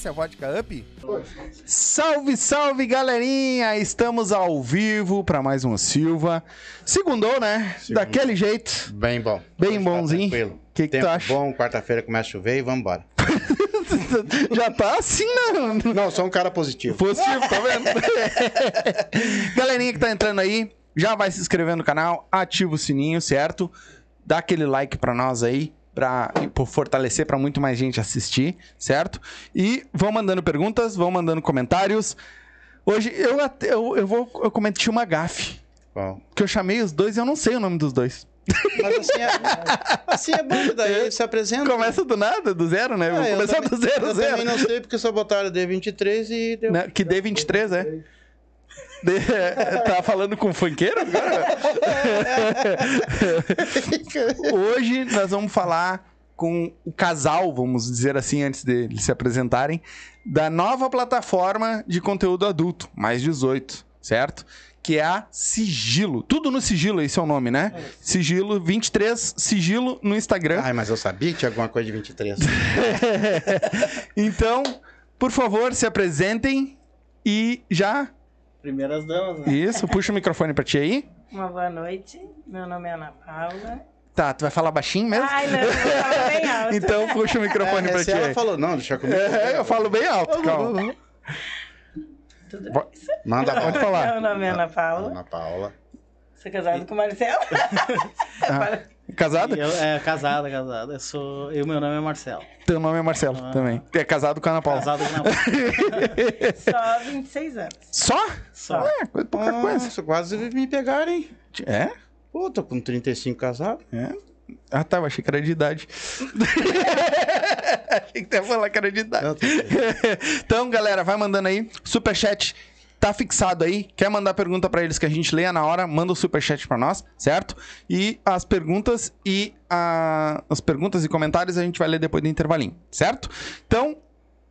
Conhece a Vodka Up? Salve, salve, galerinha! Estamos ao vivo para mais um Silva. Segundou, né? Segundou. Daquele jeito. Bem bom. Bem Hoje tá bonzinho. tranquilo. Que que tu Tempo acha? bom, quarta-feira começa a chover e vamos embora. Já tá assim, né? Não, sou um cara positivo. Positivo, tá vendo? Galerinha que tá entrando aí, já vai se inscrever no canal, ativa o sininho, certo? Dá aquele like pra nós aí, pra por fortalecer pra muito mais gente assistir, certo? E vão mandando perguntas, vão mandando comentários. Hoje eu eu, eu vou eu cometi uma gafe, Bom. que eu chamei os dois e eu não sei o nome dos dois. Mas assim é, assim é bom, daí se apresenta. Começa do nada, do zero, né? Eu vou Ah, eu começar também- do zero, Eu zero. também não sei porque só botaram D23 e deu. Né? Que D23, é? Tá falando com funkeiro agora? Hoje nós vamos falar com o casal, vamos dizer assim, antes deles se apresentarem, da nova plataforma de conteúdo adulto, mais 18, certo? Que é a Sigilo. Tudo no Sigilo, esse é o nome, né? Sigilo 23, Sigilo no Instagram. Ai, mas eu sabia que tinha alguma coisa de 23. Então, por favor, se apresentem e já. Primeiras damas, né? Isso, puxa o microfone pra ti aí. Uma boa noite. Meu nome é Ana Paula. Tá, tu vai falar baixinho mesmo? Ai, não, eu falar bem alto. Então puxa o microfone É, pra ti ela aí. falou, não, deixa comigo. É, eu falo bem alto, calma. Tudo bem? Manda Pode falar. Meu nome é Ana Paula. Ana Paula. Sou casada com o Marcelo. Ah, casado? Eu, é, casada, casada. Eu sou. Eu, meu nome é Marcelo. Teu nome é Marcelo Ah. também. É casado com a Ana Paula. Casado com Só 26 anos. Só? Só. É, coisa- pouca coisa. Quase me pegaram, hein? É? Pô, tô com 35 casado. É. Ah, tá, eu achei que era de idade. achei que tu ia falar que era de idade. Não, tô então, galera, vai mandando aí. Superchat tá fixado aí. Quer mandar pergunta pra eles que a gente leia na hora, manda o superchat pra nós, certo? E as perguntas e a- as perguntas e comentários a gente vai ler depois do intervalinho, certo? Então,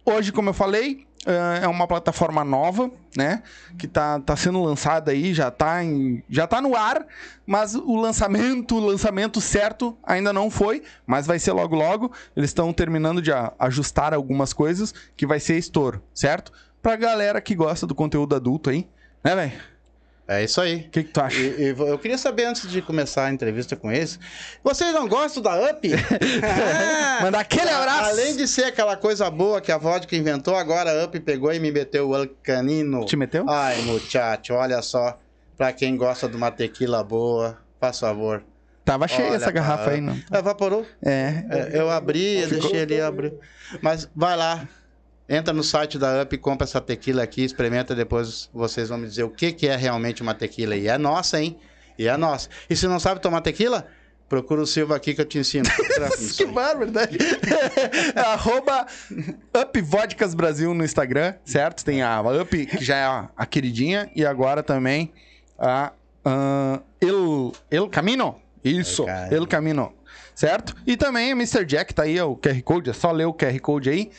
hoje, como eu falei, eh, é uma plataforma nova, né? Que tá, tá sendo lançada aí, já tá, em, já tá no ar, mas o lançamento, o lançamento certo ainda não foi, mas vai ser logo logo. Eles estão terminando de ajustar algumas coisas, que vai ser estouro, certo? Pra galera que gosta do conteúdo adulto aí, né, velho? É isso aí. O que, que tu acha? E- e eu queria saber, antes de começar a entrevista com eles, vocês não gostam da Up? Ah, Mandar aquele abraço! Além de ser aquela coisa boa que a vodka inventou, agora a Up pegou e me meteu o canino. Te meteu? Ai, muchacho, olha só. Pra quem gosta de uma tequila boa, faz favor. Tava cheia Olha, essa garrafa tá. aí, não. Evaporou? É. É, eu abri, eu deixei ali abrir. Mas vai lá, entra no site da Up, compra essa tequila aqui, experimenta, depois vocês vão me dizer o que, que é realmente uma tequila. E é nossa, hein? E é nossa. E se não sabe tomar tequila, procura o Silva aqui que eu te ensino. que barbaridade. Arroba Up Vodkas Brasil no Instagram, certo? Tem a Up, que já é a, queridinha, e agora também a ah, El, El Camino. Isso, El Camino. Certo? E também a Mr. Jack, tá aí o QR Code, é só ler o QR Code aí.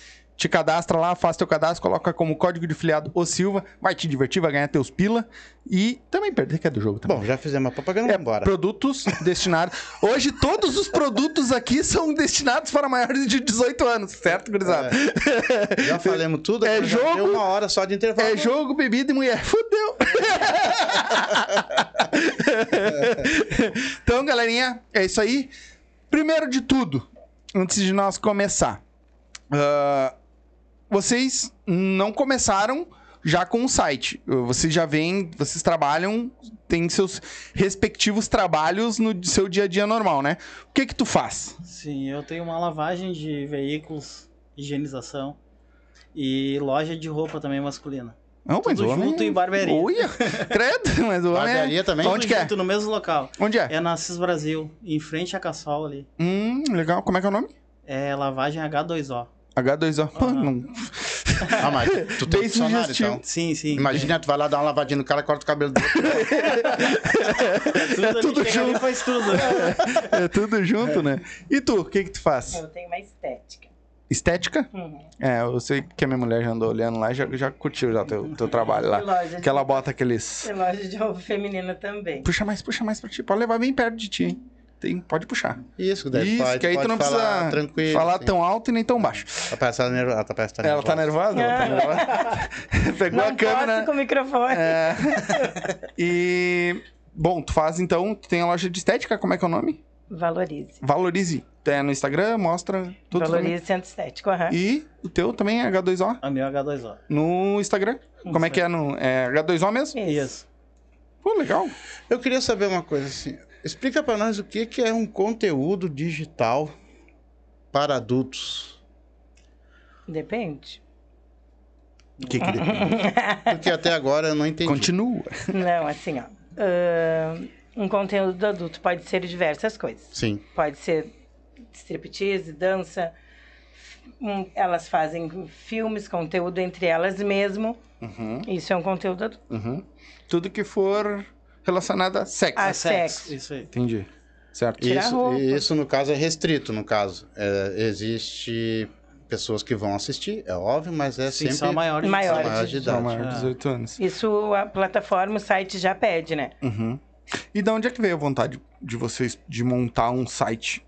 Te cadastra lá, faz teu cadastro, coloca como código de filiado o Silva, vai te divertir, vai ganhar teus pila e também perder que é do jogo também. Bom, já fizemos a propaganda, É, embora. produtos destinados. Hoje, todos os produtos aqui são destinados para maiores de 18 anos, certo, gurizada? Já falamos tudo, É jogo- uma hora só de intervalo. É jogo, bebida e mulher. Fudeu! então, galerinha, é isso aí. Primeiro de tudo, antes de nós começar, ah, vocês não começaram já com o site. Vocês já vêm, vocês trabalham, têm seus respectivos trabalhos no seu dia a dia normal, né? O que que tu faz? Sim, eu tenho uma lavagem de veículos, higienização e loja de roupa também masculina. Não, Tudo o homem- junto em barbearia. Olha, credo, mas o homem é... Barbearia também? Onde Tudo que é? junto no mesmo local. Onde é? É na CIS Brasil, em frente à Cassol ali. Hum, legal. Como é que é o nome? É lavagem H2O. H2O. Pô, Aham. não... Ah, mas tu tem Bem funcionário, sugestivo. então. Sim, sim. Imagina, tu vai lá dar uma lavadinha no cara, corta o cabelo dele. tudo, ali, tudo ali e junto. faz tudo. É tudo junto, né? E tu, o que que tu faz? Eu tenho uma estética. Estética? Uhum. É, eu sei que a minha mulher já andou olhando lá e já, já curtiu já teu, teu trabalho lá. loja de Que ela bota aqueles... loja de roupa feminina também. Puxa mais, puxa mais pra ti. Pode levar bem perto de ti, hein? Tem, pode puxar. Isso, daí Isso, pode, que aí tu pode não falar precisa tranquilo. falar tão alto e nem tão baixo. Ela parece que tá nervosa. Ela parece que tá Ela tá nervosa? Ela tá nervosa? Pegou Não a câmera... com o microfone. É. E... Bom, tu faz então, tu tem a loja de estética, como é que é o nome? Valorize. Valorize. É no Instagram, mostra tudo. Valorize centro estético. aham. E o teu também é H2O A minha H2O. no Instagram. Como é que é no é H2O mesmo? Isso. Pô, legal. Eu queria saber uma coisa assim. Explica pra nós o que, que é um conteúdo digital para adultos. Depende. O que que depende? Porque até agora eu não entendi. Continua. Não, assim, ó. um conteúdo adulto pode ser diversas coisas. Sim. Pode ser striptease, dança. hum, elas fazem filmes, conteúdo entre elas mesmo. Uhum, Isso é um conteúdo adulto. uhum. Tudo que for relacionado a sexo. Ah, É sexo. Isso aí. Entendi. Certo. Tirar a Isso, isso no caso é restrito, no caso. É, existe pessoas que vão assistir, é óbvio, mas é Sim, sempre só maior de Maior. maior de idade. maior de É. 18 anos. Isso a plataforma, o site já pede, né? Uhum. E de onde é que veio a vontade de vocês de montar um site?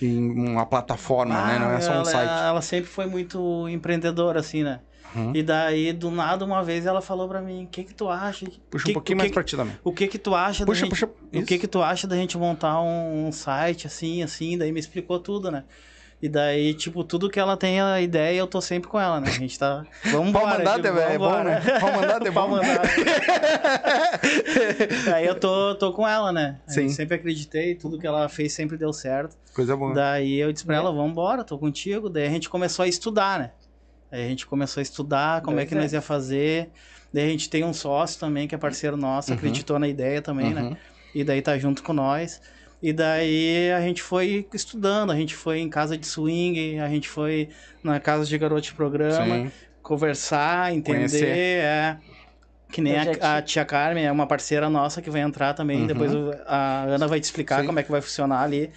Em uma plataforma, né? Não é só um ela, site. Ela sempre foi muito empreendedora, assim, né? Uhum. E daí, do nada, uma vez ela falou pra mim, o que que tu acha? Puxa que, um pouquinho o mais que, pra ti também. O que que tu acha Puxa, da gente, puxa. O que que tu acha da gente montar um, um site assim, assim? Daí me explicou tudo, né? E daí, tipo, tudo que ela tem a ideia, eu tô sempre com ela, né? A gente tá... Vamos Pau embora. mandado tipo, é- é bom, né? Pau mandado é bom. mandado. Aí eu tô, tô com ela, né? Eu Sim. sempre acreditei, tudo que ela fez sempre deu certo. Coisa boa. Daí eu disse pra ela, vamos embora, tô contigo. Daí a gente começou a estudar, né? Aí a gente começou a estudar como é Dois que nós anos. ia fazer. Daí a gente tem um sócio também, que é parceiro nosso, Uhum. acreditou na ideia também, né? Uhum. E daí tá junto com nós. E daí a gente foi estudando, a gente foi em casa de swing, a gente foi na casa de garoto de programa, Sim. conversar, entender, Conhecer. é. Que nem a, a tia Carmen, é uma parceira nossa que vai entrar também. Uhum. Depois a Ana vai te explicar Sim. como é que vai funcionar ali.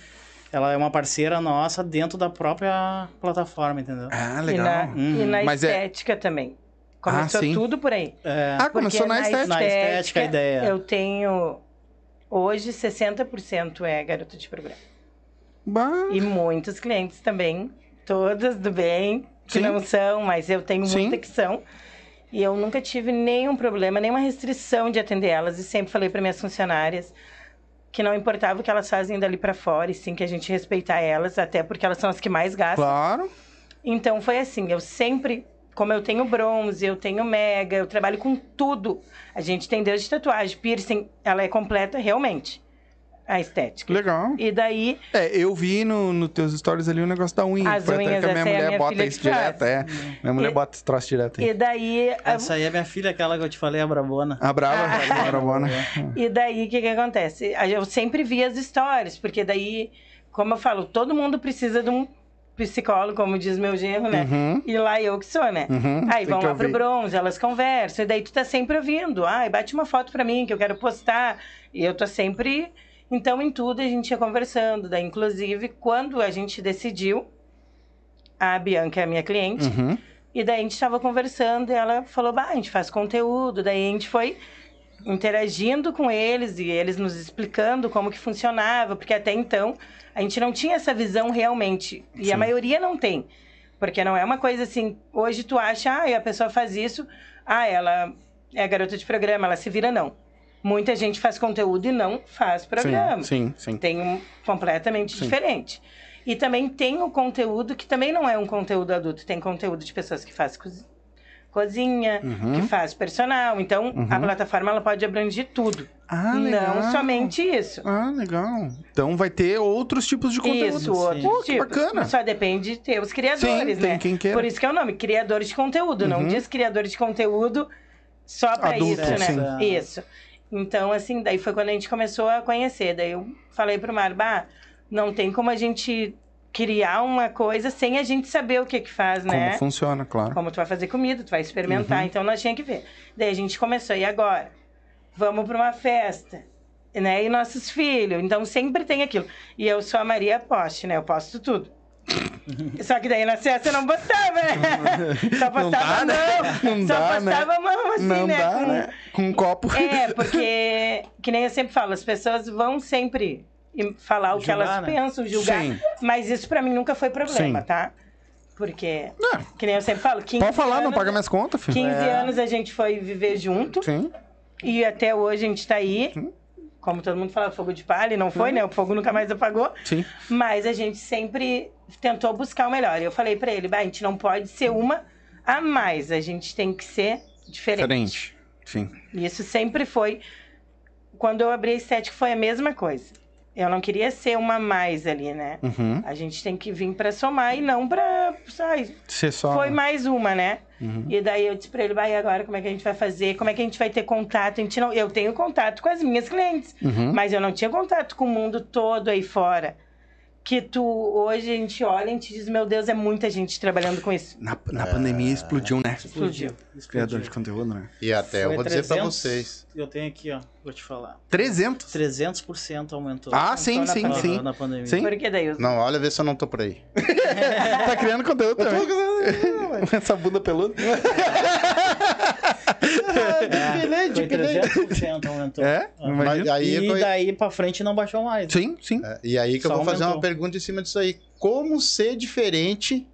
Ela é uma parceira nossa dentro da própria plataforma, entendeu? Ah, E legal. na, Uhum. e na Mas é- estética também. Começou Ah, tudo por aí. É, Ah, começou na estética. Na estética, a ideia. Eu tenho. Hoje, 60% é garota de programa. Bah. E muitos clientes também, todas do bem, que Sim. não são, mas eu tenho Sim. muita que são. E eu nunca tive nenhum problema, nenhuma restrição de atender elas. E sempre falei para minhas funcionárias que não importava o que elas fazem dali para fora, e sim que a gente respeitar elas, até porque elas são as que mais gastam. Claro. Então foi assim, eu sempre, como eu tenho bronze, eu tenho mega, eu trabalho com tudo. A gente tem desde tatuagem, piercing, ela é completa realmente. A estética. Legal. E daí, É, eu vi no, no teus stories ali o negócio da unha. As Foi até unhas, que a minha essa é a mulher minha bota isso direto, é. Minha mulher E- bota esse troço direto aí. e daí, Essa aí é minha filha, aquela que eu te falei, a Brabona. A brava, Ah. a bravona. E daí, o que que acontece? Eu sempre vi as histórias, porque daí, como eu falo, todo mundo precisa de um psicólogo, como diz meu genro, né? Uhum. E lá eu que sou, né? Uhum, Aí tem vão lá pro ouvir. bronze, elas conversam, e daí tu tá sempre ouvindo. Ai, bate uma foto pra mim que eu quero postar. E eu tô sempre. Então, em tudo a gente ia conversando. Daí, inclusive, quando a gente decidiu, a Bianca é a minha cliente, Uhum. e daí a gente estava conversando e ela falou: bah, a gente faz conteúdo. Daí a gente foi interagindo com eles e eles nos explicando como que funcionava, porque até então a gente não tinha essa visão realmente. E Sim. a maioria não tem. Porque não é uma coisa assim, hoje tu acha, ah, a pessoa faz isso, ah, ela é garota de programa, ela se vira, não. Muita gente faz conteúdo e não faz programa Sim, sim, sim. tem um completamente Sim. diferente. E também tem o conteúdo que também não é um conteúdo adulto, tem conteúdo de pessoas que fazem cozi- cozinha, Uhum. que faz personal. Então, Uhum. a plataforma ela pode abranger tudo, Ah, legal. não somente isso. Ah, legal. Então vai ter outros tipos de conteúdo. Isso, outros Pô, que tipos. bacana. Só depende de ter os criadores, Sim, tem né? quem queira. Por isso que é o nome, criadores de conteúdo. Não Uhum. diz criadores de conteúdo só pra Adulto, isso, né? sim. Isso. Então, assim, daí foi quando a gente começou a conhecer. Daí eu falei pro Marba, não tem como a gente criar uma coisa sem a gente saber o que que faz, Como né? funciona, claro. Como tu vai fazer comida, tu vai experimentar. Uhum. Então, nós tinha que ver. Daí a gente começou, e agora? Vamos pra uma festa. Né? E nossos filhos. Então, sempre tem aquilo. E eu sou a Maria Poste, né? Eu posto tudo. Só que daí na eu não postava, né? Só Não postava dá, a né? mão. Não Só dá, né? postava a mão, assim, Não né? dá, Com- né? Com um copo. É, porque, que nem eu sempre falo, as pessoas vão sempre em- falar o que Julgar, elas né? pensam, julgar. Sim. Mas isso pra mim nunca foi problema, Sim. tá? Porque, Não, que nem eu sempre falo, 15 pode falar, não anos, paga minhas contas, filho. 15 É. anos a gente foi viver junto Sim. e até hoje a gente tá aí. Como todo mundo fala, fogo de palha, e não foi, né? O fogo nunca mais apagou. Sim. Mas a gente sempre tentou buscar o melhor. E eu falei pra ele, "Bah, a gente não pode ser uma a mais, a gente tem que ser diferente. Diferente. Sim. E Isso sempre foi. Quando eu abri a estética, foi a mesma coisa. Eu não queria ser uma mais ali, né? Uhum. A gente tem que vir pra somar e não pra. Ai, Ser só. foi mais uma, né? Uhum. E daí eu disse pra ele, vai agora como é que a gente vai fazer? Como é que a gente vai ter contato? A gente não... Eu tenho contato com as minhas clientes, Uhum. mas eu não tinha contato com o mundo todo aí fora. Que tu, hoje a gente olha e a gente diz, meu Deus, é muita gente trabalhando com isso. Na, na pandemia explodiu, né? Explodiu. Criador de conteúdo, né? E até eu Foi vou dizer pra 300, vocês. Eu tenho aqui, ó, vou te falar. 300? 300% aumentou. Ah, sim, na sim, pandemia. sim. Na pandemia. Sim. Porque daí. Não, olha, vê se eu não tô por aí. tá criando conteúdo também. Essa bunda peluda. É, foi 300% aumentou. É? Ah. Imagina. Mas aí E foi- daí pra frente não baixou mais. Sim, sim. É, e aí que eu Só vou fazer uma aumentou. pergunta em cima disso aí. Como ser diferente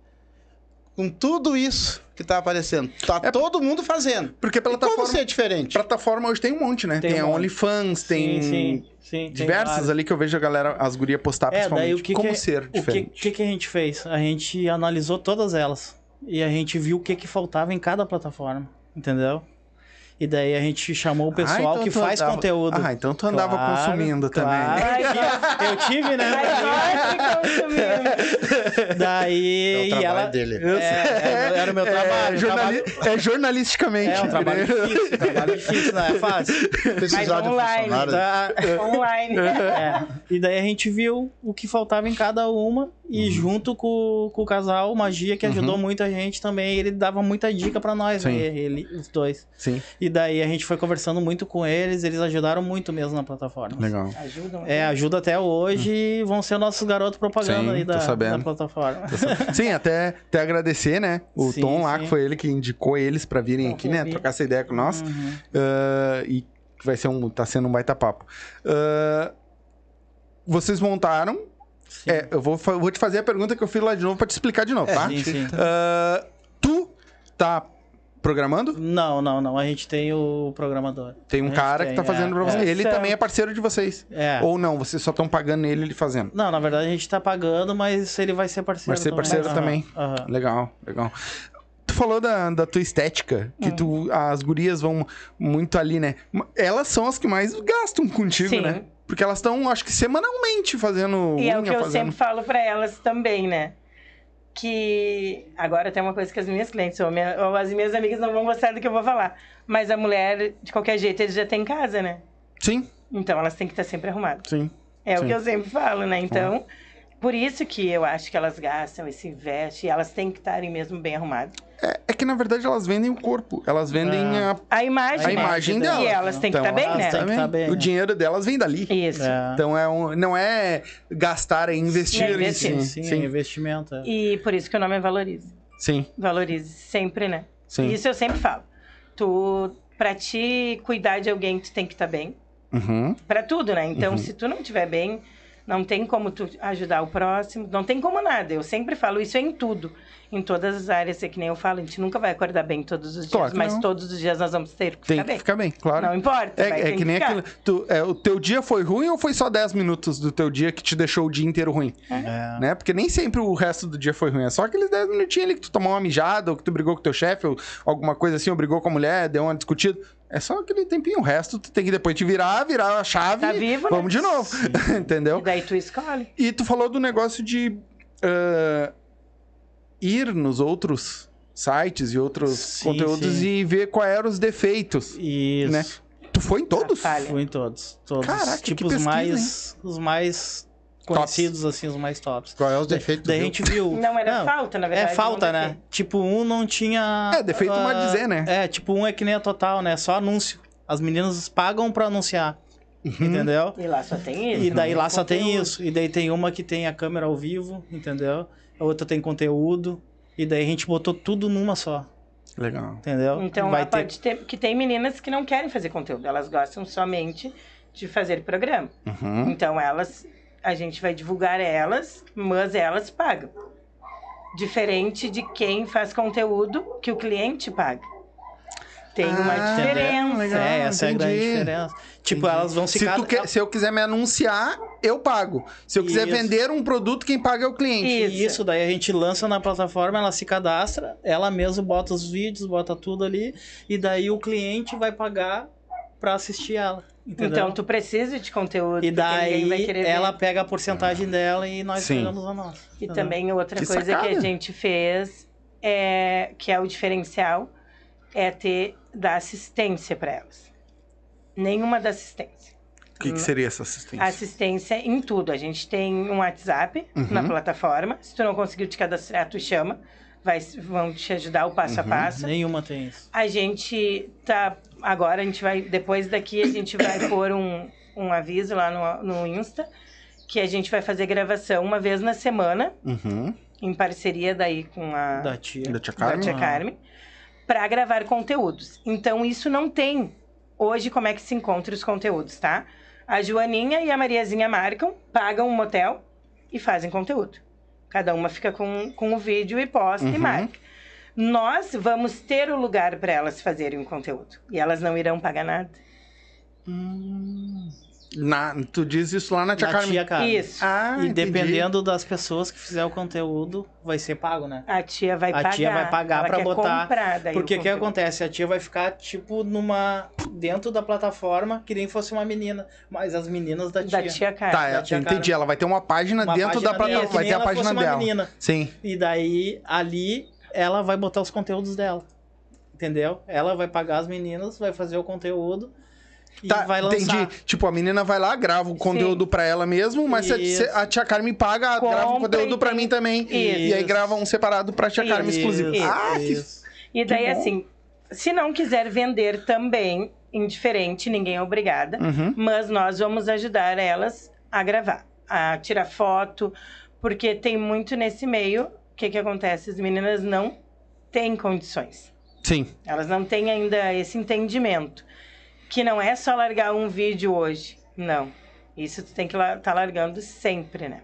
com tudo isso que tá aparecendo? Tá É- todo mundo fazendo. Porque como plataforma, ser diferente? plataforma hoje tem um monte, né? Tem, Tem a um. OnlyFans, tem Sim, sim, sim, tem diversas vários. ali que eu vejo a galera, as gurias postar É, daí principalmente. o que como que, ser o que, diferente. que que a gente fez? A gente analisou todas elas e a gente viu o que que faltava em cada plataforma, entendeu? E daí a gente chamou o pessoal Ah, então que faz andava- conteúdo. Ah, então tu andava Claro, consumindo claro. também. Eu tive, né? Mas. Daí É o e trabalho ela dele. É, era, era o meu trabalho. É, jornali- trabalho- é jornalisticamente. É um trabalho difícil, trabalho difícil, não é fácil. Um online. Tá? Online. É. E daí a gente viu o que faltava em cada uma e junto com, com o casal o Magia, que ajudou Uhum. muita gente também, ele dava muita dica pra nós, Sim. né? ele, os dois. Sim, E daí a gente foi conversando muito com eles, eles ajudaram muito mesmo na plataforma. legal. Ajudam. É, ajuda até hoje e vão ser nossos garotos propaganda Sim, aí da, da plataforma. Sim, até, até agradecer, né? O Sim, Tom lá, sim. que foi ele que indicou eles pra virem Tom aqui, né? Rubi. Trocar essa ideia com nós. Uhum. Ah, e que vai ser um. tá sendo um baita papo. Ah, vocês montaram. Sim. É, eu vou, vou te fazer a pergunta que eu fiz lá de novo pra te explicar de novo, tá? Sim, sim. Ah, tu tá programando? Não, não, não. A gente tem o programador. Tem um cara que tem, tá fazendo é, pra você. é. Ele Certo. também é parceiro de vocês. É. Ou não, vocês só estão pagando ele ele fazendo. Não, na verdade a gente tá pagando, mas ele vai ser parceiro Vai ser também. parceiro também. Legal, legal. Tu falou da, da tua estética, que tu, as gurias vão muito ali, né? Elas são as que mais gastam contigo, Sim. né? Porque elas estão, acho que semanalmente fazendo E é o unha, que eu fazendo... sempre falo pra elas também, né? Que agora tem uma coisa que as minhas clientes ou, minha- ou as minhas amigas não vão gostar do que eu vou falar. Mas a mulher, de qualquer jeito, eles já têm em casa, né? Sim, Então elas têm que estar sempre arrumadas. sim. É Sim. o que eu sempre falo, né? Então, por isso que eu acho que elas gastam e se investem, e elas têm que estarem mesmo bem arrumadas. É, é que, na verdade, elas vendem o corpo. Elas vendem É. a, A imagem, a né? imagem E delas. elas têm que Então, estar bem, elas né? Tem que também- tá bem, O né? dinheiro delas vem dali. Isso. É. Então é um, não é gastar, é investir. É em investir. si. Sim, sim, é investimento. é. E por isso que o nome é Valorize. sim, Valorize sempre, né? sim. Isso eu sempre falo. Tu, pra te cuidar de alguém, tu tem que estar bem. Uhum. Pra tudo, né? Então, Uhum. se tu não estiver bem, não tem como tu ajudar o próximo, não tem como nada. Eu sempre falo isso em tudo, em todas as áreas, é que nem eu falo, a gente nunca vai acordar bem todos os dias, Claro que mas não. todos os dias nós vamos ter que Tem ficar que bem. ficar bem, claro. Não importa, É, é ter que nem ficar. aquilo. Tu, é, o teu dia foi ruim ou foi só 10 minutos do teu dia que te deixou o dia inteiro ruim? É. Né? Porque nem sempre o resto do dia foi ruim. É só aqueles 10 minutinhos ali que tu tomou uma mijada, ou que tu brigou com teu chefe, ou alguma coisa assim, ou brigou com a mulher, deu uma discutida. É só aquele tempinho. O resto tu tem que depois te virar, virar a chave. Tá vivo, né? Vamos de novo. Entendeu? E daí tu escolhe. E tu falou do negócio de ah, ir nos outros sites e outros Sim, conteúdos sim. e ver quais eram os defeitos. Isso. Né? Tu foi em todos? Falha. Fui em todos. Todos. Caraca, que tipo, os pesquisa, mais. Os mais conhecidos, assim, os mais tops. Qual é os defeitos? Daí a gente viu. Não era falta, na verdade. É falta, não né? defeito. Tipo, um não tinha. É, defeito ah, pode dizer, né? É, tipo, um é que nem a total, né? Só anúncio. As meninas pagam pra anunciar. Entendeu? E lá só tem isso. E daí não lá só tem isso. E daí tem uma que tem a câmera ao vivo, entendeu? A outra tem conteúdo. E daí a gente botou tudo numa só, Legal. entendeu? Então Vai ter. Que tem meninas que não querem fazer conteúdo, elas gostam somente de fazer programa. Uhum. Então elas. A gente vai divulgar elas, mas elas pagam. Diferente de quem faz conteúdo que o cliente paga. Tem uma Ah, diferença. legal. É, essa é a grande entendi. diferença. Tipo, Entendi. elas vão Se, ficar. tu quer- se eu quiser me anunciar, eu pago. Se eu quiser Isso. vender um produto, quem paga é o cliente. Isso. Isso, daí a gente lança na plataforma, ela se cadastra, ela mesma bota os vídeos, bota tudo ali, e daí o cliente vai pagar pra assistir ela. Entendeu? Então tu precisa de conteúdo. e daí querer ver. ela pega a porcentagem dela e nós Sim. pegamos a nossa. E entendeu? também outra Que coisa que sacada. a gente fez, é, que é o diferencial, é ter da assistência para elas. Nenhuma da assistência. O que, que seria essa assistência? Assistência em tudo. A gente tem um WhatsApp Uhum. na plataforma. Se tu não conseguiu te cadastrar, tu chama. Vai, vão te ajudar o passo a Uhum. passo. Nenhuma tem isso. A gente tá. Agora a gente vai. Depois daqui a gente vai pôr um, um aviso lá no, no Insta que a gente vai fazer gravação uma vez na semana, Uhum. em parceria daí com a Da tia. Da tia da Carmen? Tia Ah. Para gravar conteúdos. Então isso não tem. Hoje, como é que se encontra os conteúdos, tá? A Joaninha e a Mariazinha marcam, pagam um motel e fazem conteúdo. Cada uma fica com, com o vídeo e posta e Uhum. marca. Nós vamos ter o lugar para elas fazerem o conteúdo. E elas não irão pagar nada. Na, tu diz isso lá na tia Da Carmen. tia Carmen. Isso. Ah, E entendi. dependendo das pessoas que fizer o conteúdo, vai ser pago, né? A tia vai A pagar. tia vai pagar quer botar- comprar daí Porque o que acontece? A tia vai ficar, tipo, numa. dentro da plataforma, que nem fosse uma menina. Mas as meninas da tia. Da tia Carmen. Tá, Da é, tia entendi. Carmen. Ela vai ter uma página Uma dentro página da dela, plataforma. Vai ter a página fosse uma dela. menina. Sim. E daí, ali, ela vai botar os conteúdos dela. Entendeu? Ela vai pagar as meninas, vai fazer o conteúdo Tá, vai lançar. entendi. Tipo, a menina vai lá, grava o conteúdo pra ela mesmo, mas se a, tia Carmen paga, Compra grava o conteúdo pra mim também. Isso. E aí grava um separado pra tia Carmen Isso. exclusivo. Isso. Ah, que Isso. E daí, Que assim, se não quiser vender também, indiferente, ninguém é obrigada. Uhum. Mas nós vamos ajudar elas a gravar, a tirar foto, porque tem muito nesse meio. O que, que acontece? As meninas não têm condições. Sim. Elas não têm ainda esse entendimento. Que não é só largar um vídeo hoje. Não. Isso tu tem que estar tá largando sempre, né?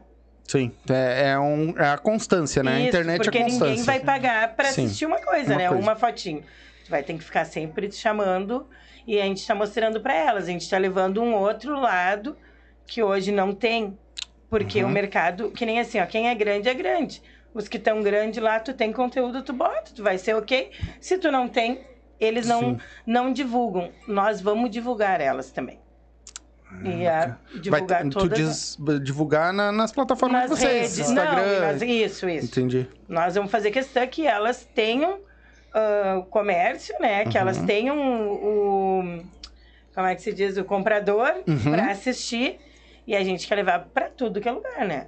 Sim. É, é um, é a constância, né? a Isso, internet porque é constância. ninguém vai pagar pra Sim. assistir uma coisa, Uma né? coisa. Uma fotinho. Tu vai ter que ficar sempre te chamando e a gente tá mostrando pra elas. A gente tá levando um outro lado que hoje não tem. Porque Uhum. o mercado, que nem assim, ó, quem é grande é grande. Os que estão grande lá, tu tem conteúdo, tu bota, tu vai ser ok. Se tu não tem, eles não, Sim. não divulgam. Nós vamos divulgar elas também. E a Vai, divulgar tu todas diz divulgar na- nas plataformas nas de vocês. redes. Instagram. Não, isso, isso. Entendi. Nós vamos fazer questão que elas tenham ah, o comércio, né? Que Uhum. elas tenham o, o- Como é que se diz? O comprador Uhum. para assistir. E a gente quer levar para tudo que é lugar, né?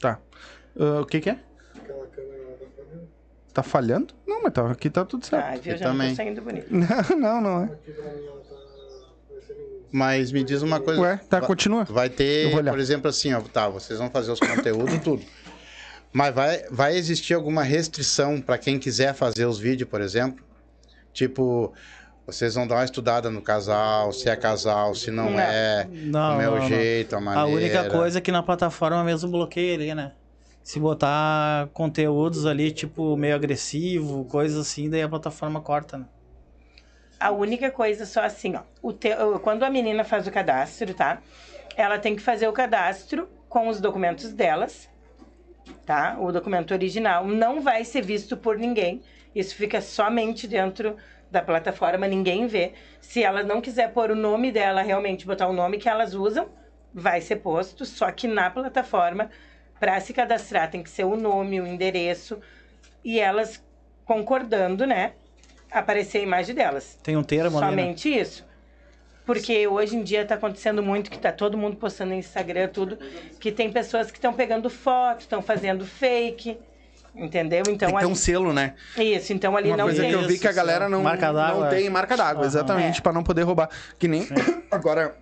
Tá. Ah, o que que é? Tá falhando? Não, mas tá, aqui tá tudo certo. Ah, viu? Já não também. tô saindo bonito. Não, não, não é. Mas me diz uma coisa. Ué, tá, Va- continua. Vai Eu ter, por exemplo, assim, ó, tá, vocês vão fazer os conteúdos, tudo. Mas vai, vai existir alguma restrição para quem quiser fazer os vídeos, por exemplo? Tipo, vocês vão dar uma estudada no casal, se é casal, se não, Não. é, Não, como é não, o não. jeito, a A maneira. única coisa é que na plataforma mesmo bloqueia ali, né? Se botar conteúdos ali, tipo, meio agressivo, coisas assim, daí a plataforma corta, né? A única coisa só assim, ó. O teu- quando a menina faz o cadastro, tá? Ela tem que fazer o cadastro com os documentos delas, tá? O documento original não vai ser visto por ninguém. Isso fica somente dentro da plataforma, ninguém vê. Se ela não quiser pôr o nome dela, realmente botar o nome que elas usam, vai ser posto. Só que na plataforma, para se cadastrar, tem que ser o nome, o endereço e elas concordando, né? Aparecer a imagem delas. Tem um termo né? Somente isso. Porque hoje em dia tá acontecendo muito que tá todo mundo postando no Instagram, tudo, que tem pessoas que estão pegando foto, estão fazendo fake, entendeu? Então Tem que ter ali, um selo, né? isso, então ali Uma não coisa tem. que eu vi que a galera não, Marca d'água, não tem marca d'água, exatamente, É. pra não poder roubar. Que nem agora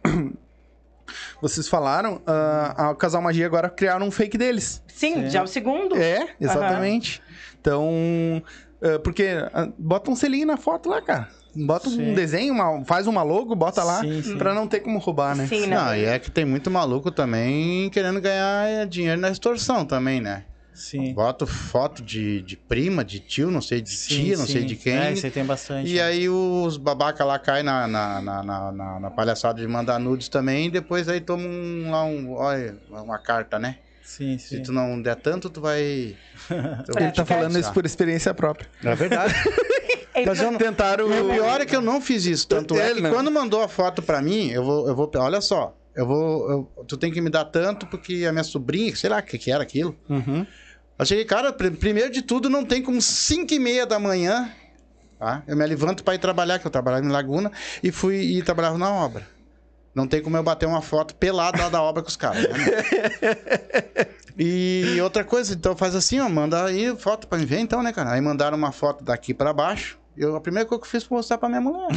vocês falaram, ah, a Casal Magia agora criaram um fake deles. Sim, Sim. já o segundo. É, exatamente. Então, ah, porque ah, bota um selinho na foto lá, cara. Bota um Sim. desenho, uma- faz uma logo, bota lá, Sim, sim. pra não ter como roubar, né? Sim, né? Não, e é que tem muito maluco também querendo ganhar dinheiro na extorsão também, né? Sim. Bota foto de, de prima, de tio, não sei, de Sim, tia, não sei sim. de quem. É, isso aí tem bastante. E aí os babaca lá caem na, na, na, na, na- na palhaçada de mandar nudes também, e depois aí toma um, lá um, olha, uma carta, né? Sim, Se sim. tu não der tanto, tu vai... tu Ele tá falando isso por experiência própria. É verdade. Mas eu não... Tentaram. O pior é que eu não fiz isso. Tanto é Ele que não. quando mandou a foto pra mim, eu vou, eu vou... Olha só, eu vou... eu- tu tem que me dar tanto porque a minha sobrinha, sei lá o que, que era aquilo. Uhum. Eu cheguei, cara, pr- primeiro de tudo, não tem como 5 e meia da manhã, tá? Eu me levanto para ir trabalhar, que eu trabalhava em Laguna, e fui e trabalhava na obra. Não tem como eu bater uma foto pelada lá da obra com os caras. né, e outra coisa, então faz assim, ó, manda aí foto pra me ver então, né, cara? Aí mandaram uma foto daqui para baixo, eu, a primeira coisa que eu fiz foi mostrar pra minha mulher.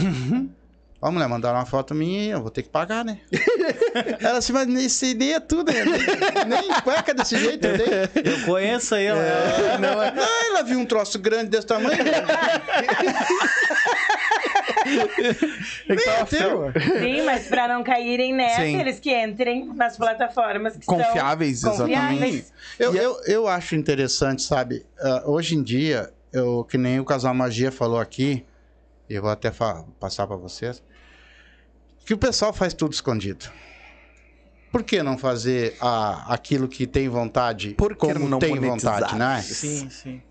Ó, mulher, mandaram uma foto minha, eu vou ter que pagar, né? Ela assim, mas essa ideia é tudo, né? Nem, nem cueca desse jeito, eu dei. Eu conheço aí, ela. É, não, é- Ah, ela viu um troço grande desse tamanho. É que tava teu. feio. Sim, mas para não caírem nessa, Sim. eles que entrem nas plataformas que Confiáveis, são confiáveis. Eu, eu, eu acho interessante, sabe? ah, hoje em dia, eu, que nem o Casal Magia falou aqui, e eu vou até passar para vocês, que o pessoal faz tudo escondido. Por que não fazer a, aquilo que tem vontade Por que como não tem monetizar? vontade, né? Sim, sim.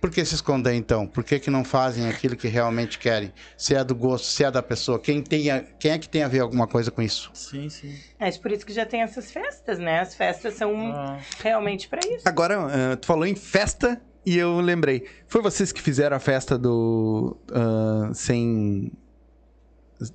Por que se esconder então? Por que, que não fazem aquilo que realmente querem? Se é do gosto, se é da pessoa, quem, tem a- quem é que tem a ver alguma coisa com isso? Sim, sim. É por isso que já tem essas festas, né? As festas são Ah, realmente para isso. Agora, ah, tu falou em festa e eu lembrei. Foi vocês que fizeram a festa do. ah, sem.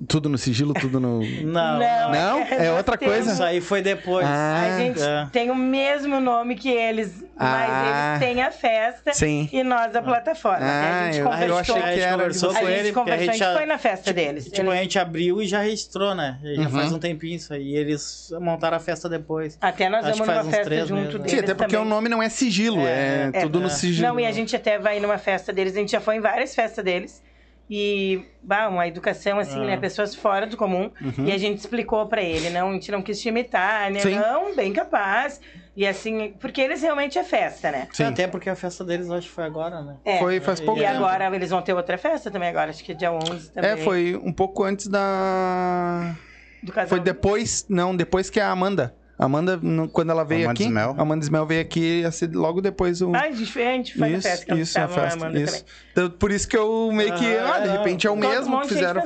Tudo no sigilo, tudo no. Não, Não, Não? É nós outra temos- coisa? Isso aí foi depois. Ah, A gente é. tem o mesmo nome que eles, mas Ah. eles têm a festa Sim. e nós a plataforma. Ah, a gente eu- eu conversou, achei que era conversou a com gente ele, porque a conversou, a gente gente já, foi na festa deles. tipo, Eles- a gente abriu e já registrou, né? Já Uhum. faz um tempinho isso aí. E eles montaram a festa depois. Até nós Acho vamos numa festa três junto né? deles Sim, até porque também. o nome não é sigilo, é, É, tudo no é. sigilo. Não, e a gente até vai numa festa deles, a gente já foi em várias festas deles. E, bah, uma educação assim, Ah. né? Pessoas fora do comum. E a gente explicou pra ele, não, a gente não quis te imitar, né? Sim. Não, bem capaz. E assim, porque eles realmente é festa, né? Sim. Até porque a festa deles acho que foi agora, né? É. Foi faz E pouco E tempo. agora eles vão ter outra festa também agora, acho que é dia 11 também. É, foi um pouco antes da. Do casal. Foi depois. Não, depois que a Amanda. A Amanda, quando ela veio Amanda aqui. Smell. A Amanda Smell veio aqui ser logo depois o. Ah, a gente foi, a gente na isso, festa que eles isso, a festa. Amanda Isso. Então, por isso que eu meio que. Ah, Ah, de não. repente é o Todo mesmo monte que fizeram.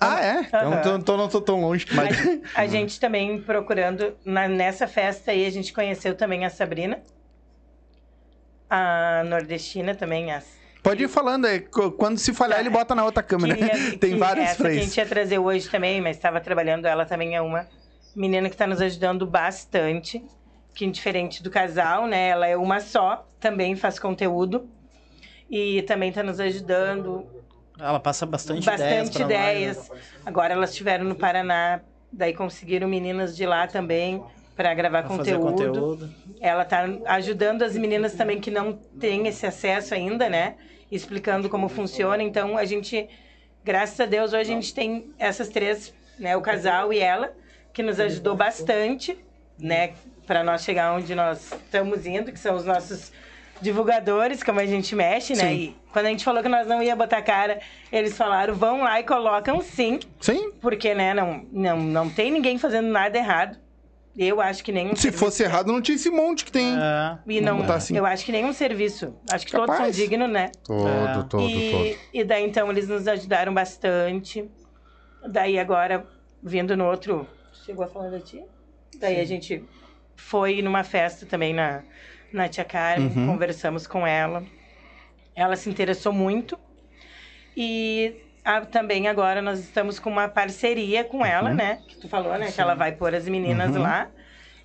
Ah, é? Então, então, então não tô tão longe. A, a gente também procurando, na- nessa festa aí, a gente conheceu também a Sabrina. A nordestina também, a Pode ir falando aí. Quando se falhar, ele bota na outra câmera. Queria- Tem que vários essa que a gente ia trazer hoje também, mas estava trabalhando. Ela também é uma menina que está nos ajudando bastante. Que diferente do casal, né? Ela é uma só, também faz conteúdo. E também está nos ajudando. Ela passa bastante, ideias. Bastante nós, né? ideias. Agora elas estiveram no Paraná, daí conseguiram meninas de lá também para gravar Pra fazer conteúdo. conteúdo. Ela está ajudando as meninas também que não têm esse acesso ainda, né? Explicando como funciona. Então, a gente, graças a Deus, hoje a gente tem essas três, né? O casal e ela, que nos ajudou bastante, né? Para nós chegar onde nós estamos indo, que são os nossos divulgadores, como a gente mexe, né? Sim. E quando a gente falou que nós não ia botar cara, eles falaram, vão lá e colocam sim, Sim. porque, né, não, não, não tem ninguém fazendo nada errado. Eu acho que nenhum Se serviço- fosse errado, não tinha esse monte que tem. É. e não, assim. eu acho que nenhum serviço. Acho que todos são Capaz. dignos, né? Todo, É. todo, todo. e, e daí então eles nos ajudaram bastante. Daí agora, vindo no outro. Chegou a falar da tia? Daí a gente foi numa festa também na, na Tia Carmen, Uhum. conversamos com ela. Ela se interessou muito. E ah, também agora nós estamos com uma parceria com ela, Uhum. né? Que tu falou, né? Que ela vai pôr as meninas Uhum. lá.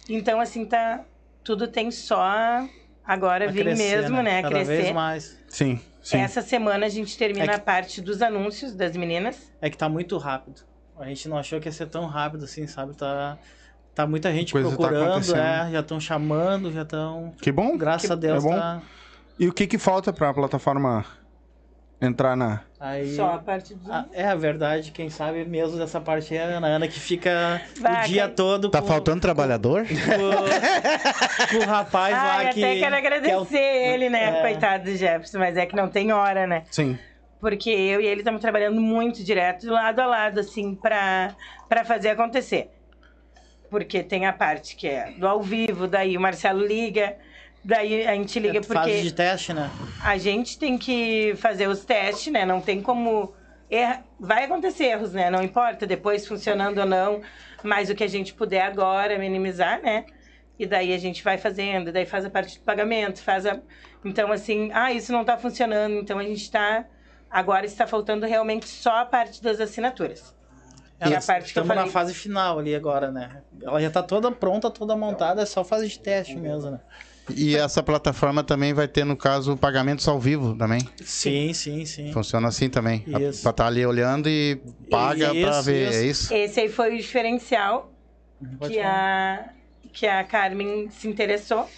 Então, assim, tá. Tudo tem só agora vir crescer, mesmo, né? Cada crescer. vez mais. Sim, sim. Essa semana a gente termina É que- a parte dos anúncios das meninas. É que tá muito rápido. A gente não achou que ia ser tão rápido assim, sabe? Tá, tá muita gente Coisa tá procurando, acontecendo. é, já estão chamando, já estão. Que bom. Graças Que- a Deus é bom. tá. E o que que falta pra plataforma entrar na... Aí, Só a parte dos Ah, é a verdade, quem sabe mesmo dessa parte é a Ana, Ana que fica Vai, o dia todo Tá com, faltando trabalhador? com, com o rapaz Ah, lá eu que. até quero agradecer que é o- ele, né? é. Coitado do Jefferson, mas é que não tem hora, né? Sim. Porque eu e ele estamos trabalhando muito direto, de lado a lado, assim, pra, pra fazer acontecer. Porque tem a parte que é do ao vivo, daí o Marcelo liga, daí a gente liga é fase porque de teste, né? a gente tem que fazer os testes, né? Não tem como. erra- Vai acontecer erros, né? Não importa depois funcionando ou não, mas o que a gente puder agora minimizar, né? E daí a gente vai fazendo, daí faz a parte do pagamento, faz a. Então, assim, ah, isso não tá funcionando, então a gente tá. Agora está faltando realmente só a parte das assinaturas. É a parte que eu Estamos falei. na fase final ali agora, né? Ela já tá toda pronta, toda montada, é só fase de teste mesmo, né? E essa plataforma também vai ter, no caso, pagamentos ao vivo também. Sim, sim, sim. Funciona assim também. Isso. Pra estar ali olhando e paga pra Isso, ver. isso. É isso? Esse aí foi o diferencial Pode que falar. a, que a Carmen se interessou,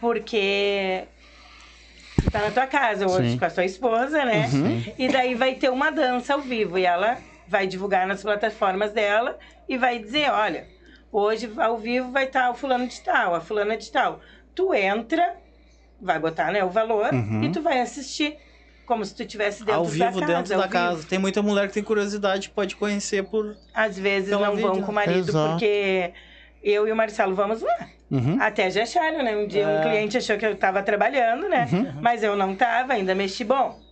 porque tá na tua casa hoje Sim. com a sua esposa, né? E daí vai ter uma dança ao vivo e ela vai divulgar nas plataformas dela e vai dizer, olha, hoje ao vivo vai estar o fulano de tal, a fulana de tal. Tu entra, vai botar né, o valor e tu vai assistir como se tu estivesse dentro Ao da vivo, casa. dentro ao da vivo. casa. Tem muita mulher que tem curiosidade, pode conhecer por. Às vezes não vão com o marido Exato. porque eu e o Marcelo vamos lá. Uhum. Até já acharam, né? Um dia um É. cliente achou que eu tava trabalhando, né? Mas eu não tava, ainda mexi bom.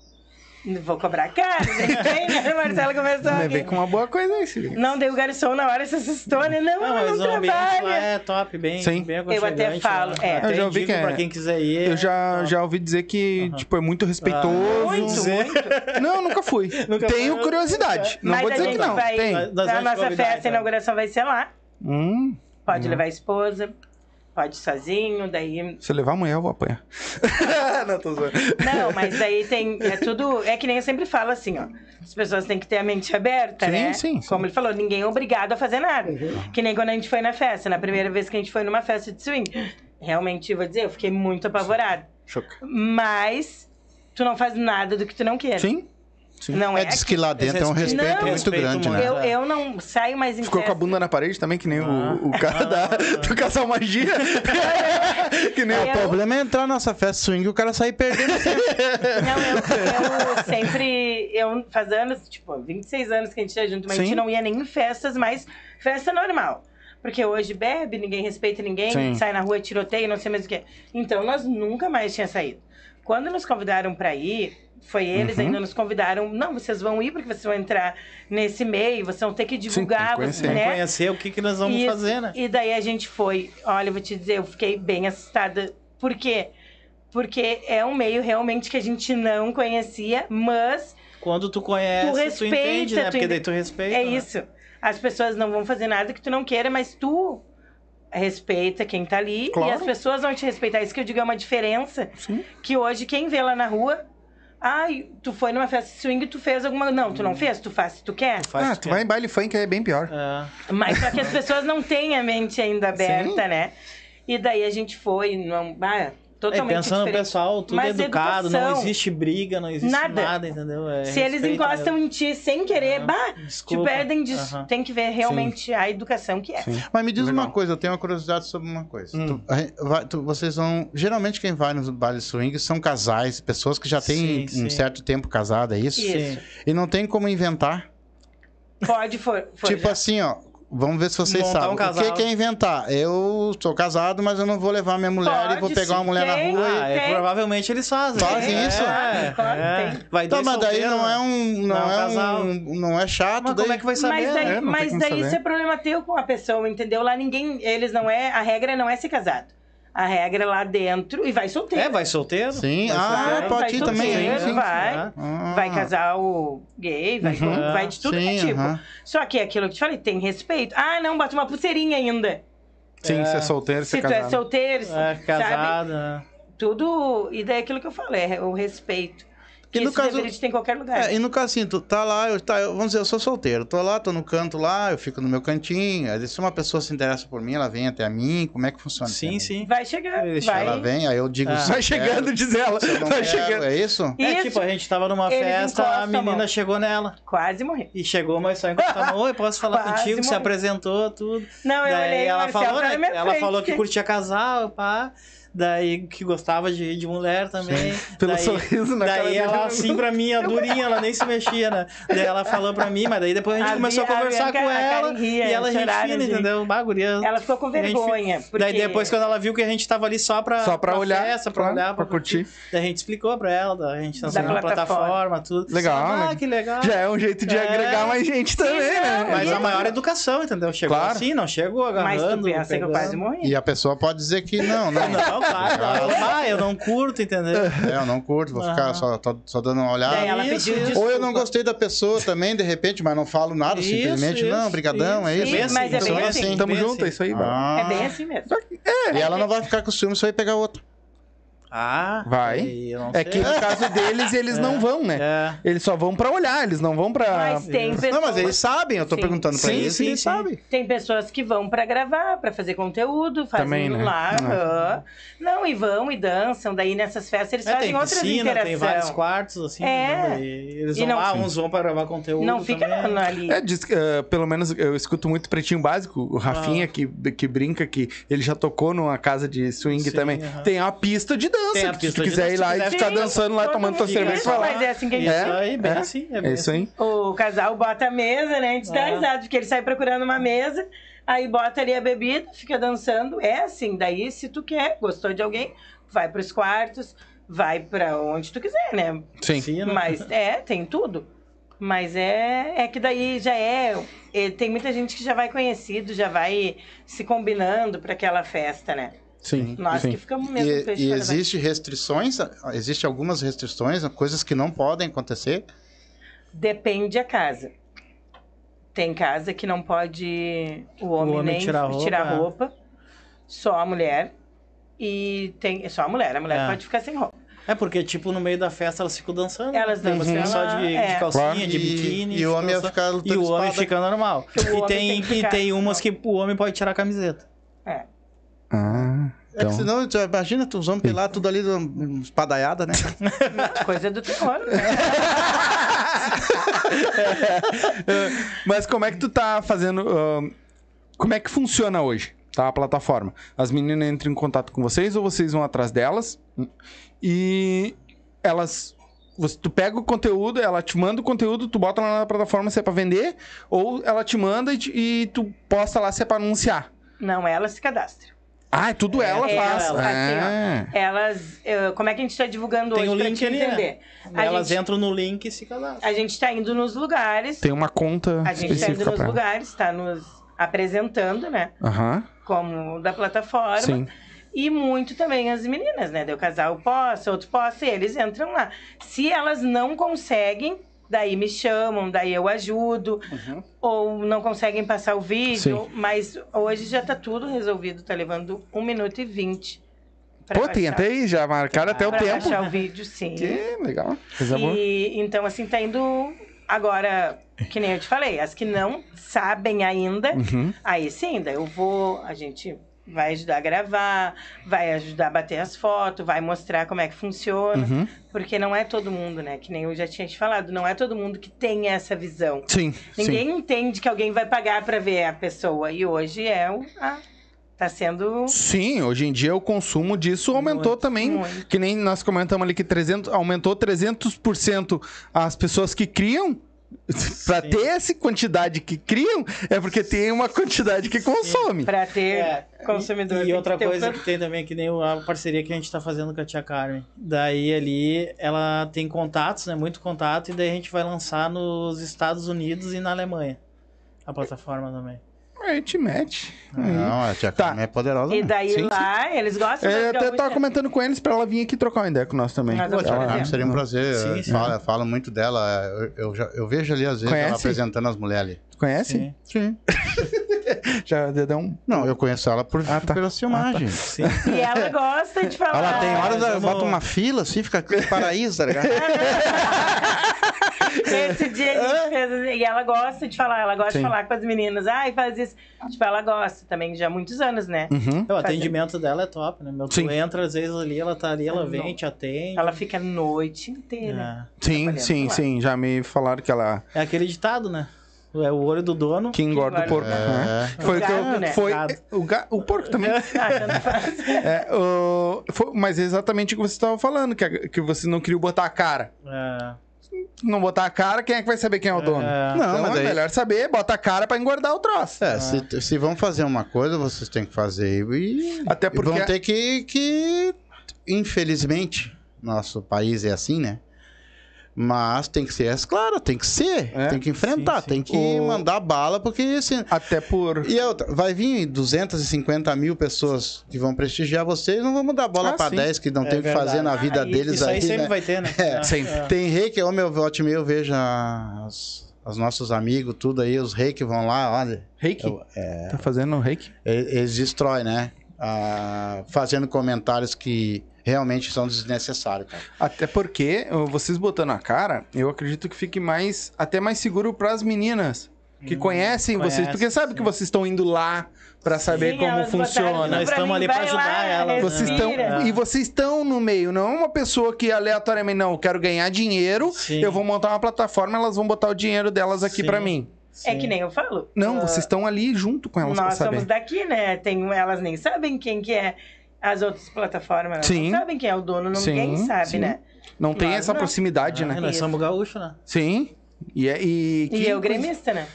Vou cobrar caro, brinquei, né? Marcelo começou Levei aqui. com uma boa coisa aí, Silvio. Não, dei o garçom na hora, se assustou, né? Não, Não, ela mas não lá trabalha. é top, bem, Sim. bem Eu até aconchegante, falo, né? é. Eu já ouvi que é- pra quem quiser ir. Eu já, top. já ouvi dizer que, tipo, é muito respeitoso. Muito, muito. Não, nunca fui. Nunca Tenho foi. curiosidade. Não Mas vou a dizer que gente não. vai- Tem. A nossa festa, a então. inauguração vai ser lá. Hum, Pode levar a esposa, pode ir sozinho, daí se eu levar amanhã, eu vou apanhar. não, tô zoando. Não, mas aí tem. É tudo. É que nem eu sempre falo assim, ó. As pessoas têm que ter a mente aberta, Sim, né? sim, sim. Como ele falou, ninguém é obrigado a fazer nada. Que nem quando a gente foi na festa. Na primeira vez que a gente foi numa festa de swing. Realmente, eu vou dizer, eu fiquei muito apavorada. Choca. Mas tu não faz nada do que tu não quer. Sim? Sim. Não é, É, diz que- que lá dentro é um Não. respeito muito Respeito grande, né? eu, eu não saio mais em Ficou com a festa. bunda na parede também, que nem Ah. o, o cara da, do Casal Magia. que nem Eu- O problema é entrar nessa festa swing e o cara sair perdendo. Não, eu, eu sempre. Eu, faz anos, tipo, 26 anos que a gente tá junto, mas a Sim. gente não ia nem em festas, mas festa normal. Porque hoje bebe, ninguém respeita ninguém, Sim. sai na rua, tiroteio, não sei mais o que. Então nós nunca mais tinha saído. Quando nos convidaram pra ir, foi eles Uhum. ainda nos convidaram. Não, vocês vão ir porque vocês vão entrar nesse meio, vocês vão ter que divulgar, vocês, conhecer. Né? conhecer o que, que nós vamos E- fazer, né? E daí a gente foi. Olha, eu vou te dizer, eu fiquei bem assustada. Por quê? Porque é um meio realmente que a gente não conhecia, mas Quando tu conhece, Tu tu, respeita, entende, né? tu Porque daí tu respeita. é né? isso. As pessoas não vão fazer nada que tu não queira, mas tu respeita quem tá ali Claro. e as pessoas vão te respeitar. Isso que eu digo é uma diferença. Sim. Que hoje quem vê lá na rua, ai, tu foi numa festa swing e tu fez alguma. Não, tu não fez, tu faz se tu quer. Tu faz Ah, que tu vai em baile funk é bem pior. É. Mas para que as pessoas não tenham a mente ainda aberta, né? E daí a gente foi, não, ah, É, totalmente pensando no diferente. pessoal, tudo Mas educado, não educação. existe briga, não existe Nada. nada, entendeu? É Se eles encostam em ti sem querer, Ah, bah, te desculpa. perdem disso. Tem que ver realmente a educação que é. Sim. Mas me diz Legal. uma coisa, eu tenho uma curiosidade sobre uma coisa. Hum. Tu- vai- tu- vocês vão. Geralmente quem vai nos bailes swing são casais, pessoas que já têm Sim, um sim. certo tempo casada, é isso? Isso. Sim. E não tem como inventar. Pode for, tipo forjar. assim, ó. Vamos ver se vocês Montar sabem. um o que, que é inventar? Eu sou casado, mas eu não vou levar minha mulher e vou Pode, pegar uma mulher na tem. rua Ah, é, Tem. provavelmente eles fazem. Fazem é, isso? É, Claro, é. tem. Vai e. Tá, dois mas daí não é um. Não, Não, é casal. um. Não é chato. Mas daí... como é que vai saber? Mas daí, É, mas daí saber. isso é problema teu com a pessoa, entendeu? Lá ninguém, eles não é, a regra não é ser casado. A regra é lá dentro e vai solteiro. É, vai solteiro. Sim, Vai ah, solteiro. pode vai ir também, solteiro, sim. vai. É. Ah. Vai casal gay, vai, Uhum. vai de tudo que é Sim, tipo. aham. Só que é aquilo que eu te falei, tem respeito. Ah, não, bota uma pulseirinha ainda. Sim, É. ser solteiro, ser Se tu casado. é solteiro, É, sabe? né? Tudo. E daí é aquilo que eu falo, é o respeito. Que E no caso- deveria de ter em qualquer lugar. É, e no caso assim, tu tá lá, eu, tá, eu- vamos dizer, eu sou solteiro, tô lá, tô no canto lá, eu fico no meu cantinho. Às vezes, se uma pessoa se interessa por mim, ela vem até a mim, como é que funciona? Sim, sim. Vai chegar, Eles vai. Ela vem, aí eu digo. Ah. se Vai chegando, quero, diz ela. se Vai quero, chegando. É isso? É, Isso. tipo, a gente tava numa Eles festa, a a menina mão. chegou nela. Quase morri. E chegou, mas só encostou a mão. Posso falar Quase contigo? Se morri. apresentou, tudo. Não, eu Daí olhei ela o Marcelo falou, né? Ela falou que curtia casal, pá. Daí que gostava de, de mulher também. Pelo daí, sorriso na cara Daí dele. ela assim pra mim, a durinha, ela nem se mexia, né? Daí ela falou pra mim, mas daí depois a gente A começou a conversar Bianca- com ela. Ria, e ela gente fina, de- entendeu? Baguria. Ela ficou com Gente, vergonha. Porque... Daí depois, quando ela viu que a gente tava ali só pra, Só pra olhar, festa, pra claro, olhar, pra curtir. Daí a gente explicou pra ela, a gente Da ensinou na plataforma. plataforma, tudo. Legal, Ah, né? que legal. Já é um jeito de É. agregar mais gente também, né? Mas a maior educação, entendeu? Chegou Claro. assim, não chegou Mas agarrando. tu pensa que eu quase morri. E a pessoa pode dizer que não, né? Não, claro. claro. Ah, eu não curto, entendeu? É, eu não curto, vou ficar só, tô- só dando uma olhada. Daí ela isso, pediu isso. Ou eu não gostei da pessoa também, de repente, mas não falo nada, Isso, simplesmente, isso, não, brigadão, é isso. mas é assim, bem então assim. Tamo bem junto, assim. é isso aí, mano. Ah. É bem assim mesmo. E ela não vai ficar com ciúme, só vai pegar outra. Ah, Vai. aí É que no caso deles, eles não vão, né? É. Eles só vão pra olhar, eles não vão pra. Mas tem pessoas, Não, mas eles sabem, eu tô Sim. perguntando pra Sim, eles, sim, eles sim. sabem. tem pessoas que vão pra gravar, pra fazer conteúdo, fazem Também, né? lá. É. Não, e vão e dançam. Daí nessas festas eles É, fazem tem outras piscina, tem vários quartos, assim. É. E eles vão não- lá, Sim. uns vão pra gravar conteúdo Não fica também. ali. É, diz, eh, pelo menos eu escuto muito Pretinho Básico, o Rafinha que, que brinca que ele já tocou numa casa de swing Sim, também. Tem a pista de dança, Tem a que pista se tu quiser dança, ir lá e ficar dançando lá, tomando tua cerveja e isso, falar. Mas é assim que a gente Isso É, aí, bem é. assim. É, bem isso aí. O casal bota a mesa, né? A gente dá É. risada, porque ele sai procurando uma mesa, aí bota ali a bebida, fica dançando. É assim, daí se tu quer, gostou de alguém, vai pros quartos, vai pra onde tu quiser, né? Sim. Sim, né? Mas é, tem tudo. Mas é, é que daí já é, é, Tem muita gente que já vai conhecido, já vai se combinando pra aquela festa, né? Sim. Nós sim. que ficamos mesmo E, peixe e existe restrições, existe algumas restrições, coisas que não podem acontecer. Depende a casa. Tem casa que não pode o homem, homem nem tirar tirar roupa, roupa, é. só a mulher. E tem só a mulher, a mulher É. pode ficar sem roupa. É porque, tipo, no meio da festa elas ficam dançando. Elas né? Dançam, umas só de, é. de calcinha, Claro. de E- biquíni. e o homem ia fica ficar só- lutando E o homem espada. fica normal. O E homem tem, tem que e tem umas que o homem pode tirar a camiseta. É. Ah, É que então. senão, tu imagina, tu os homens pelados, tudo ali, um, espadaiada, né? Coisa do terror. né? Mas como é que tu tá fazendo. ahn, como é que funciona hoje, tá? A plataforma. As meninas entram em contato com vocês ou vocês vão atrás delas e elas você, tu pega o conteúdo, ela te manda o conteúdo, tu bota lá na plataforma se é pra vender, ou ela te manda e, e tu posta lá se é pra anunciar. Não, ela se cadastra. Ah, é tudo ela É, faz. ela, assim, Ah. Elas. eh, como é que a gente tá divulgando Tem hoje o pra link te ali, né? entender? A Elas gente, entram no link e se cadastram. a gente tá indo nos lugares. Tem uma conta A gente tá específica indo nos pra lugares, tá nos apresentando, né? Aham, Como da plataforma. sim. E muito também as meninas, né? O casal posta, outro posta, e eles entram lá. Se elas não conseguem, daí me chamam, daí eu ajudo. Uhum. Ou não conseguem passar o vídeo. Mas hoje já tá tudo resolvido, tá levando 1 minuto e 20. pra Pô, tem baixar- até aí, já marcaram até o pra tempo. baixar o vídeo, sim. Que legal. E então, assim, tá indo. Agora, que nem eu te falei, as que não sabem ainda, Uhum. aí sim, daí eu vou, a gente vai ajudar a gravar, vai ajudar a bater as fotos, vai mostrar como é que funciona. Uhum. Porque não é todo mundo, né? Que nem eu já tinha te falado, não é todo mundo que tem essa visão. Sim, Ninguém sim. entende que alguém vai pagar pra ver a pessoa. E hoje é o. a- tá sendo. Sim, hoje em dia o consumo disso aumentou Muito, também. muito. Que nem nós comentamos ali que 300, aumentou 300% as pessoas que criam. Pra Sim. ter essa quantidade que criam, é porque tem uma quantidade que consome. Pra ter É, consumidor. E, e outra coisa que tem também, que nem a parceria que a gente tá fazendo com a tia Carmen. Daí ali ela tem contatos, né? Muito contato, e daí a gente vai lançar nos Estados Unidos e na Alemanha. A plataforma também. Aí te mete. Não, a tia Tá. Carmen é poderosa. E mesmo. daí Sim, lá, eles gostam É, das eu até tava comentando com eles pra ela vir aqui trocar uma ideia com nós também. Pô, tia fazer. Carmen, seria um prazer. Sim, sim. Fala, fala muito dela. Eu, eu já, eu vejo ali, às vezes, ela Conhece? apresentando as mulheres ali. Conhece? Sim. Sim. Já deu um. Não, eu conheço ela por, Ah, tá. pela filmagem. Sim. E ela gosta de falar. Ela tem horas, ela bota uma fila assim, fica paraíso, tá ligado? Esse dia a gente fez assim, e ela gosta de falar, ela gosta Sim. de falar com as meninas. Ai, faz isso. Tipo, ela gosta também, já há muitos anos, né? Uhum. O atendimento dela é top, né? Meu, tu Sim. entra, às vezes ali, ela tá ali, ela vem, Não. te atende. Ela fica a noite inteira. Sim, Trabalhando sim, lá. sim. Já me falaram que ela. É. É aquele ditado, né? É o olho do dono. Que engorda o porco. É. Foi o que eu. Né? Foi, o, ga- o porco também. Ah. É, o- foi- mas é exatamente o que você estava falando, que, a- que você não queria botar a cara. É, não botar a cara, quem é que vai saber quem é o dono? É. Não, então mas é daí- melhor saber, bota a cara pra engordar o troço. É, se, se vão fazer uma coisa, vocês têm que fazer. E, Até e porque- vão ter que, que. Infelizmente, nosso país é assim, né? Mas tem que ser, é claro, tem que ser. É, tem que enfrentar, sim, sim. tem que O- mandar bala, porque assim. Até por. E outra, vai vir 250 mil pessoas que vão prestigiar vocês, não vamos dar bola Ah, pra sim. 10 que não É tem o que fazer na vida Ah, deles Isso aí, aí, sempre né? vai ter, né? É, sempre. É. Tem rei que, ô meu, volte e meia, eu vejo as, os nossos amigos, tudo aí, os que vão lá, olha, Reiki? eu- é, Tá fazendo reiki? e- eles destroem, né? Ah, fazendo comentários que realmente são desnecessários, cara. Até porque, uh, vocês botando a cara, eu acredito que fique mais. Até mais seguro pras meninas. Que conhecem vocês. conhece, Porque sabe que sim. vocês estão indo lá pra saber Sim, como funciona. Nós estamos ali pra vai ajudar lá, elas, né? Vocês estão, e vocês estão no meio, não é uma pessoa que aleatoriamente, não, eu quero ganhar dinheiro, Sim. eu vou montar uma plataforma, elas vão botar o dinheiro delas aqui pra mim. É Sim. que nem eu falo. Não, Ah, vocês estão ali junto com elas pra Nós somos daqui, né? Tem, elas nem sabem quem que é as outras plataformas. Sim. Não sabem quem é o dono, não- Sim, ninguém sabe, sim. né? Não tem Nós essa não. proximidade, Ah, né? nós somos gaúchos, né? Sim. E, é- e, E que- eu gremista, né?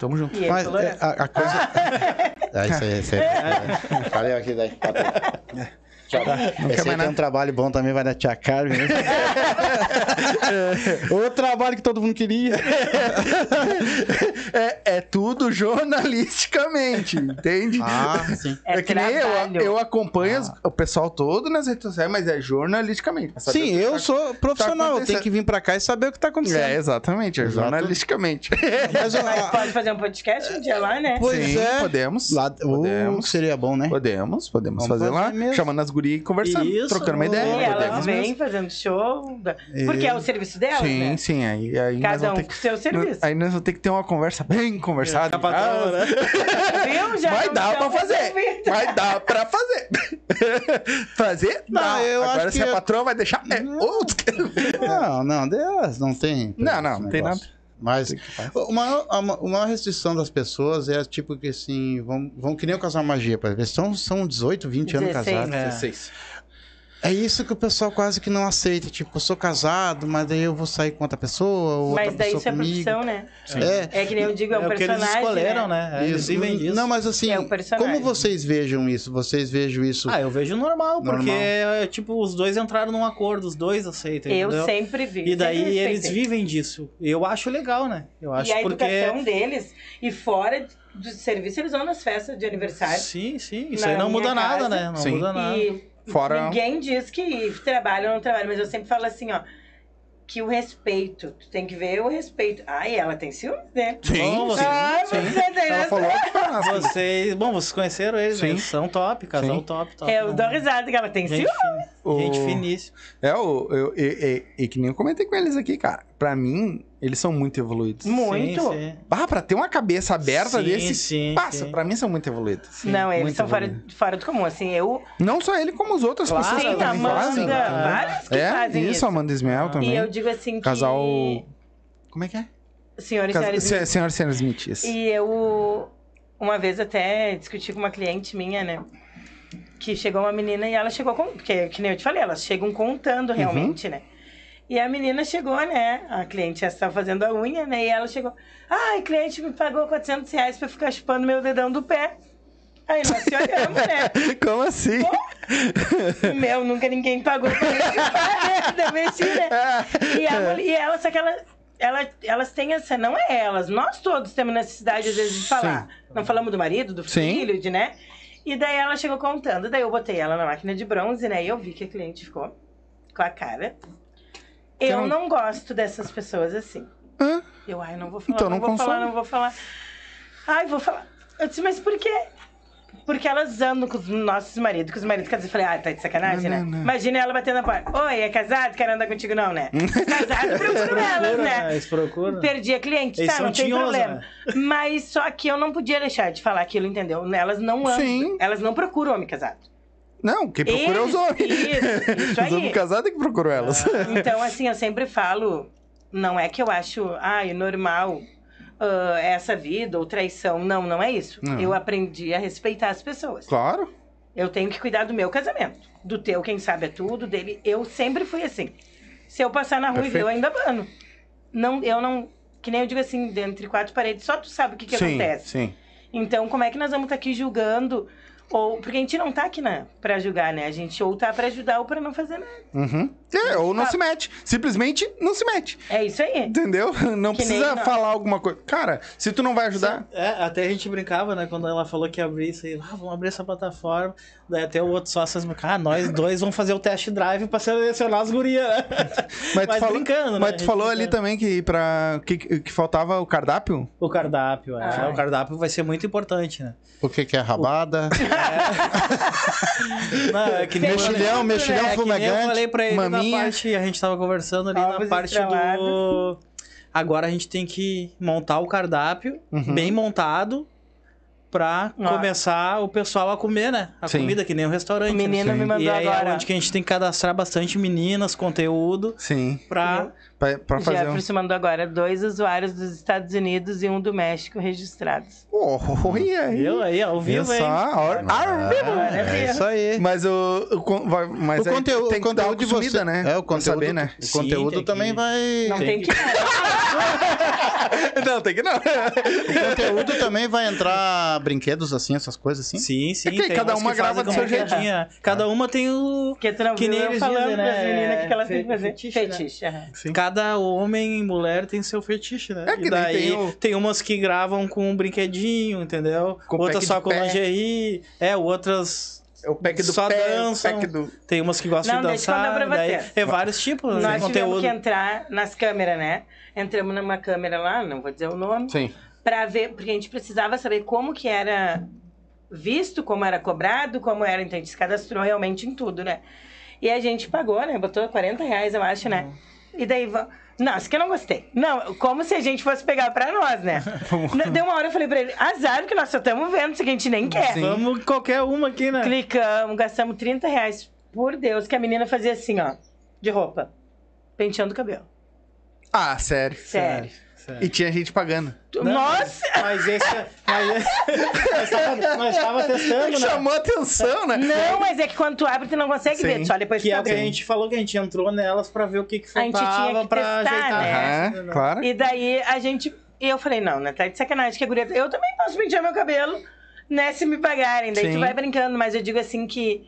Tamo junto. E Mas é, a, a coisa. é isso aí, isso aí. É. Valeu aqui daí. Aí mais tem um trabalho bom também, vai da tia Carmen. né? Outro trabalho que todo mundo queria. É, é tudo jornalisticamente, entende? Ah, sim. É, que nem eu, eu acompanho as- o pessoal todo nas redes sociais, mas é jornalisticamente. o Sim, eu tá- sou profissional, eu acontecendo. tenho que vir pra cá e saber o que tá acontecendo. É, exatamente, é Exato. jornalisticamente. Mas, eu- Mas pode fazer um podcast um dia lá, né? Pois Sim, é. podemos. Lá, Podemos. Uh, seria bom, né? Podemos, podemos Vamos fazer, lá, fazer mesmo. chamando as gurias e conversando, Isso, trocando uma ideia. E elas podemos vêm mesmo. fazendo show. da- Porque é o serviço delas, Sim, né? sim, aí, aí Cada um com o seu serviço. Aí nós vamos ter que ter uma conversa bem conversada. A patroa, né? Viu? Já Vai não dar pra fazer. Vai dar pra fazer. fazer? Não, Dá. eu Agora acho se que a eu- patroa vai deixar. É outro. Não, não, Deus, não tem. Não, não, não tem negócio. Mas o maior- a ma- a maior restrição das pessoas é tipo que assim, vão, vão que nem o casal magia, por exemplo. Eles são, são 18, 20 anos 16. casados. É. 16. É isso que o pessoal quase que não aceita. Tipo, eu sou casado, mas daí eu vou sair com outra pessoa, ou outra Mas daí pessoa isso é comigo. profissão, né? É, É que nem eu digo, é um É o que eles personagem. escolheram, né? né? É, Eles isso. vivem disso. Não, mas assim, É personagem. como vocês vejam isso? Vocês vejam isso? Ah, eu vejo normal, porque, Normal. tipo, os dois entraram num acordo, os dois aceitam, Eu entendeu? sempre vi. E daí eles vivem disso. Eu acho legal, né? Eu acho E a porque... educação deles, e fora do serviço, eles vão nas festas de aniversário. Sim, sim. Isso aí não muda nada, casa. né? Não Sim. muda nada. E Fora- ninguém diz que trabalha ou não trabalha, mas eu sempre falo assim, ó, que o respeito, tu tem que ver o respeito. Ai, ela tem ciúmes, né? Sim, Bom, sim. você- Ah, sim. você tem Ela falou que. Vocês, bom, vocês conheceram eles, Sim. né? Eles são top, casal Sim. top, top. Eu Não- dou risada que ela tem Gente, ciúmes. fin... O- gente finíssima. É, o, eu, e, e- e que nem eu comentei com eles aqui, cara. Pra mim, eles são muito evoluídos. Muito. Sim, sim. Ah, pra ter uma cabeça aberta Sim, desse, sim, passa. sim. Pra mim, são muito evoluídos. não, eles muito são fora, evoluídos. fora do comum. Assim, eu. Não só ele, como as outras Claro, pessoas Sim, também Amanda, fazem. várias que É, fazem isso, isso. Amanda Ismael também. E eu digo assim que. Casal. Como é que é? Senhor e Cas... senhora Se- Senhora e Senhora Smith, isso. E eu, uma vez até discuti com uma cliente minha, né? Que chegou uma menina e ela chegou com. Porque, que nem eu te falei, elas chegam Uhum. contando realmente, né? E a menina chegou, né? A cliente estava fazendo a unha, né? E ela chegou. Ai, cliente me pagou 400 reais pra ficar chupando meu dedão do pé. Aí nós se olhamos, né? Como assim? Meu, nunca ninguém pagou pra isso. da mexida. E, a mulher- e ela, só que ela, ela, elas têm essa, não é elas, nós todos temos necessidade às vezes de falar. Não falamos do marido, do Sim. filho, de, né? E daí ela chegou contando, daí eu botei ela na máquina de bronze, né? E eu vi que a cliente ficou com a cara. Eu não- não gosto dessas pessoas assim. Hã? Eu, ai, não vou falar, Então não, não vou falar, consome. não vou falar. Ai, vou falar. Eu disse, mas por quê? Porque elas andam com os nossos maridos, com os maridos casados. Eu falei, ah, tá de sacanagem, Não, né? não. Imagina ela batendo na porta. Oi, é casado? Quero andar contigo não, né? casado, procuro elas, Procura, né? Eles procuram. Perdi a cliente, Eles tá, não tem tinhosos, problema. Mas só que eu não podia deixar de falar aquilo, entendeu? Elas não andam, Sim. elas não procuram homem casado. Não, quem procura é os Eles- homens. isso, isso Os homens casados é que procuram elas. Então, assim, eu sempre falo, não é que eu acho, ai, normal ah, essa vida ou traição. Não, não é isso. Não. Eu aprendi a respeitar as pessoas. Claro. Eu tenho que cuidar do meu casamento. Do teu, quem sabe é tudo, dele. Eu sempre fui assim. Se eu passar na rua e ver, eu ainda bano. Não, eu não. Que nem eu digo assim, dentre quatro paredes, só tu sabe o que, que sim, acontece. sim. Então, como é que nós vamos estar aqui julgando? Ou, porque a gente não tá aqui na, pra julgar, né? A gente ou tá pra ajudar ou pra não fazer nada. Uhum. É, ou não Ah. se mete. Simplesmente não se mete. É isso aí. Entendeu? Não Que nem precisa falar alguma coisa. Cara, se tu não vai ajudar. É, até a gente brincava, né? Quando ela falou que ia abrir isso aí, ah, vamos abrir essa plataforma. Daí até o outro sócio assim, ah, nós dois vamos fazer o test drive pra selecionar as gurias, né? Mas, tu falou, brincando, né? mas A tu falou ali também que, pra, que, que faltava o cardápio? O cardápio, é. Ah. O cardápio vai ser muito importante, né? O que, que é rabada? Não, é que nem mexilhão, mexilhão é que nem eu fumegante. falei pra ele parte, a gente tava conversando ali Ovos na parte estrelados. do... Agora a gente tem que montar o cardápio, Uhum. bem montado, pra Nossa. começar o pessoal a comer, né? A Sim. comida, que nem o restaurante. O né? menino Sim. me mandou E aí agora. é onde que a gente tem que cadastrar bastante meninas, conteúdo, Sim. pra... Pra, fazer um. Jefferson mandou agora dois usuários dos Estados Unidos e um do México registrados. Oh, olha aí. Viu aí, ao vivo, hein? Ao- ao vivo. É isso aí. Mas o, o, mas o aí conteúdo, tem o que dar uma conteúdo de consumida, você, né? É, o conteúdo, saber, né? o Sim, conteúdo tem também que- vai. Não Tem tem, que- que. não, tem que não. O conteúdo também vai entrar brinquedos assim, essas coisas assim? Sim, sim. É que tem cada uma que grava do seu brinquedinho. Cada uma tem o... Porque tu não Que viu nem eu eles falando dizem, né? pras meninas o que, que elas têm que fazer. Fetiche, né? Cada homem e mulher tem seu fetiche, né? É que e daí tem tem, o- umas que gravam com um brinquedinho, entendeu? Com outras só com pé. lingerie. É, outras. É o pack do Só pé, dançam. do... Tem umas que gostam Não, de deixa eu dançar. pra daí você. é vários tipos de Nós tivemos conteúdo. que entrar nas câmeras, né? Entramos numa câmera lá, não vou dizer o nome, Sim. pra ver, porque a gente precisava saber como que era visto, como era cobrado, como era, então a gente se cadastrou realmente em tudo, né? E a gente pagou, né? Botou 40 reais, eu acho, né? E daí, não, isso que eu não gostei. Não, como se a gente fosse pegar pra nós, né? Deu uma hora eu falei pra ele, azar, que nós só estamos vendo, isso que a gente nem quer. Vamos qualquer uma aqui, né? Clicamos, gastamos 30 reais. Por Deus, que a menina fazia assim, ó, de roupa. Penteando o cabelo. Ah, sério. Sério. E tinha gente pagando. Nossa! Mas esse. Mas, nós, tava, nós tava testando, né? Chamou atenção, né? Não, mas é que quando tu abre, tu não consegue Sim. ver, só depois Que tu é o que a gente falou que a gente entrou nelas pra ver o que, que A gente faltava tinha que pra testar, ajeitar. né? né? É, claro. E daí a gente. E eu falei, não, né? Tá de sacanagem que a guria. Eu também posso pentear meu cabelo, né? Se me pagarem. Daí Sim. tu vai brincando, mas eu digo assim que.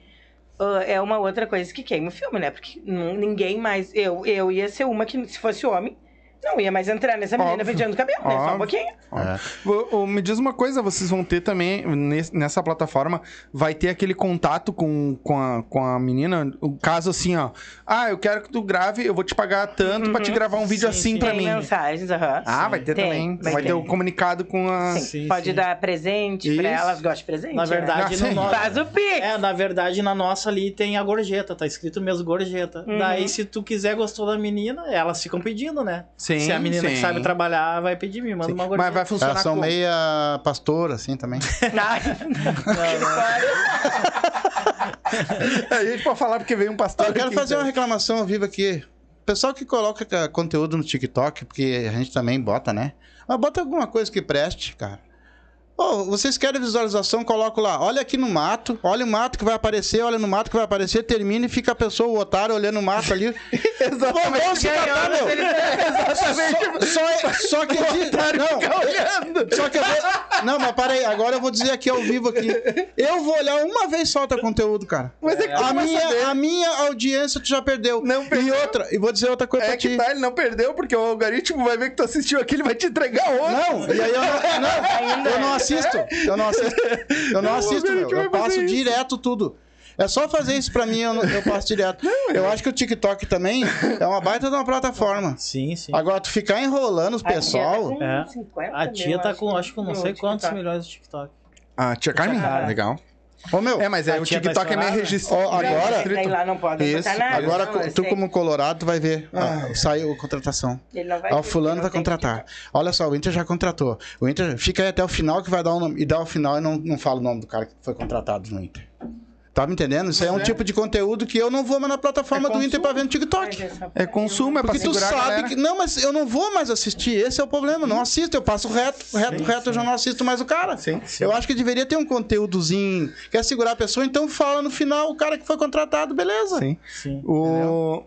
ah, é uma outra coisa que queima o filme, né? Porque ninguém mais. Eu, eu ia ser uma que, se fosse homem, não ia mais entrar nessa menina Óbvio. penteando o cabelo, né? Só um pouquinho. É. Ô, Me diz uma coisa, vocês vão ter também, nes- nessa plataforma, vai ter aquele contato com, com, a, com a menina? O caso assim, ó. Ah, eu quero que tu grave, eu vou te pagar tanto pra te gravar um vídeo Sim, assim sim. pra Tem mim. mensagens, aham. Ah, vai ter Tem, também. Vai, vai ter o comunicado com a. Sim, sim, pode sim. dar presente pra Isso. elas, gostam de presente. Na né? verdade, Ah, no sim. nosso. Faz o pix. É, na verdade, na nossa ali tem a gorjeta, tá escrito mesmo gorjeta. Uhum. Daí, se tu quiser, gostou da menina, elas ficam pedindo, né? Sim, se a menina que sim. sabe trabalhar vai pedir, me manda Sim. uma gorjeta. Mas vai funcionar Elas são como? meia pastora, assim, também. Ai, A gente pode falar porque veio um pastor. Eu quero aqui, fazer então. uma reclamação ao vivo aqui. Pessoal que coloca ca- conteúdo no TikTok, porque a gente também bota, né? Mas bota alguma coisa que preste, cara. Ô, vocês querem visualização, coloco lá. Olha aqui no mato, olha o mato que vai aparecer, olha no mato que vai aparecer, termina e fica a pessoa, o otário, olhando o mato ali. Exatamente. Vamos se catar, meu. Exatamente. Só, só, só que. Não, Fica olhando. Só que eu vou... Não, mas para aí, agora eu vou dizer aqui ao vivo aqui. Eu vou olhar uma vez só teu conteúdo, cara. Mas é que tu A minha, a minha audiência tu já perdeu. Não E perdeu. outra, e vou dizer outra coisa É pra que ti. tá, ele não perdeu, porque o algoritmo vai ver que tu assistiu aqui, ele vai te entregar outro. Não, e aí eu não, não, eu não assisto. Eu não assisto. Eu não assisto, meu. Eu passo direto tudo. É só fazer isso pra mim, eu, eu passo direto. Eu acho que o TikTok também é uma baita de uma plataforma. Sim, sim. Agora, tu ficar enrolando o a tia pessoal. tá com É. 50 A tia mil, tá com, acho que não sei quantos TikTok. milhões de TikTok. Ah, tia Carmen? Carmen. Legal. Ô, meu, É, mas aí A o tá TikTok é meio estourada. registrado. Agora- daí lá não pode Isso. botar nada. agora não, tu sei. como colorado, tu vai ver. Ah, saiu a contratação. Ele não vai Ó, o fulano vai tem contratar. Olha só, o Inter já contratou. O Inter fica aí até o final que vai dar o nome. E dá o final e não, não fala o nome do cara que foi contratado no Inter. Tá me entendendo? Isso aí é um é. tipo de conteúdo que eu não vou mais na plataforma É do Inter pra ver no TikTok. essa- É consumo, é pra Porque tu segurar a sabe galera. que. Não, mas eu não vou mais assistir. Esse é o problema. Não assisto. Eu passo reto, reto, reto, eu já não assisto mais o cara. Sim. Eu acho que deveria ter um conteúdozinho. Quer segurar a pessoa, então fala no final o cara que foi contratado, beleza. Sim. Sim. O...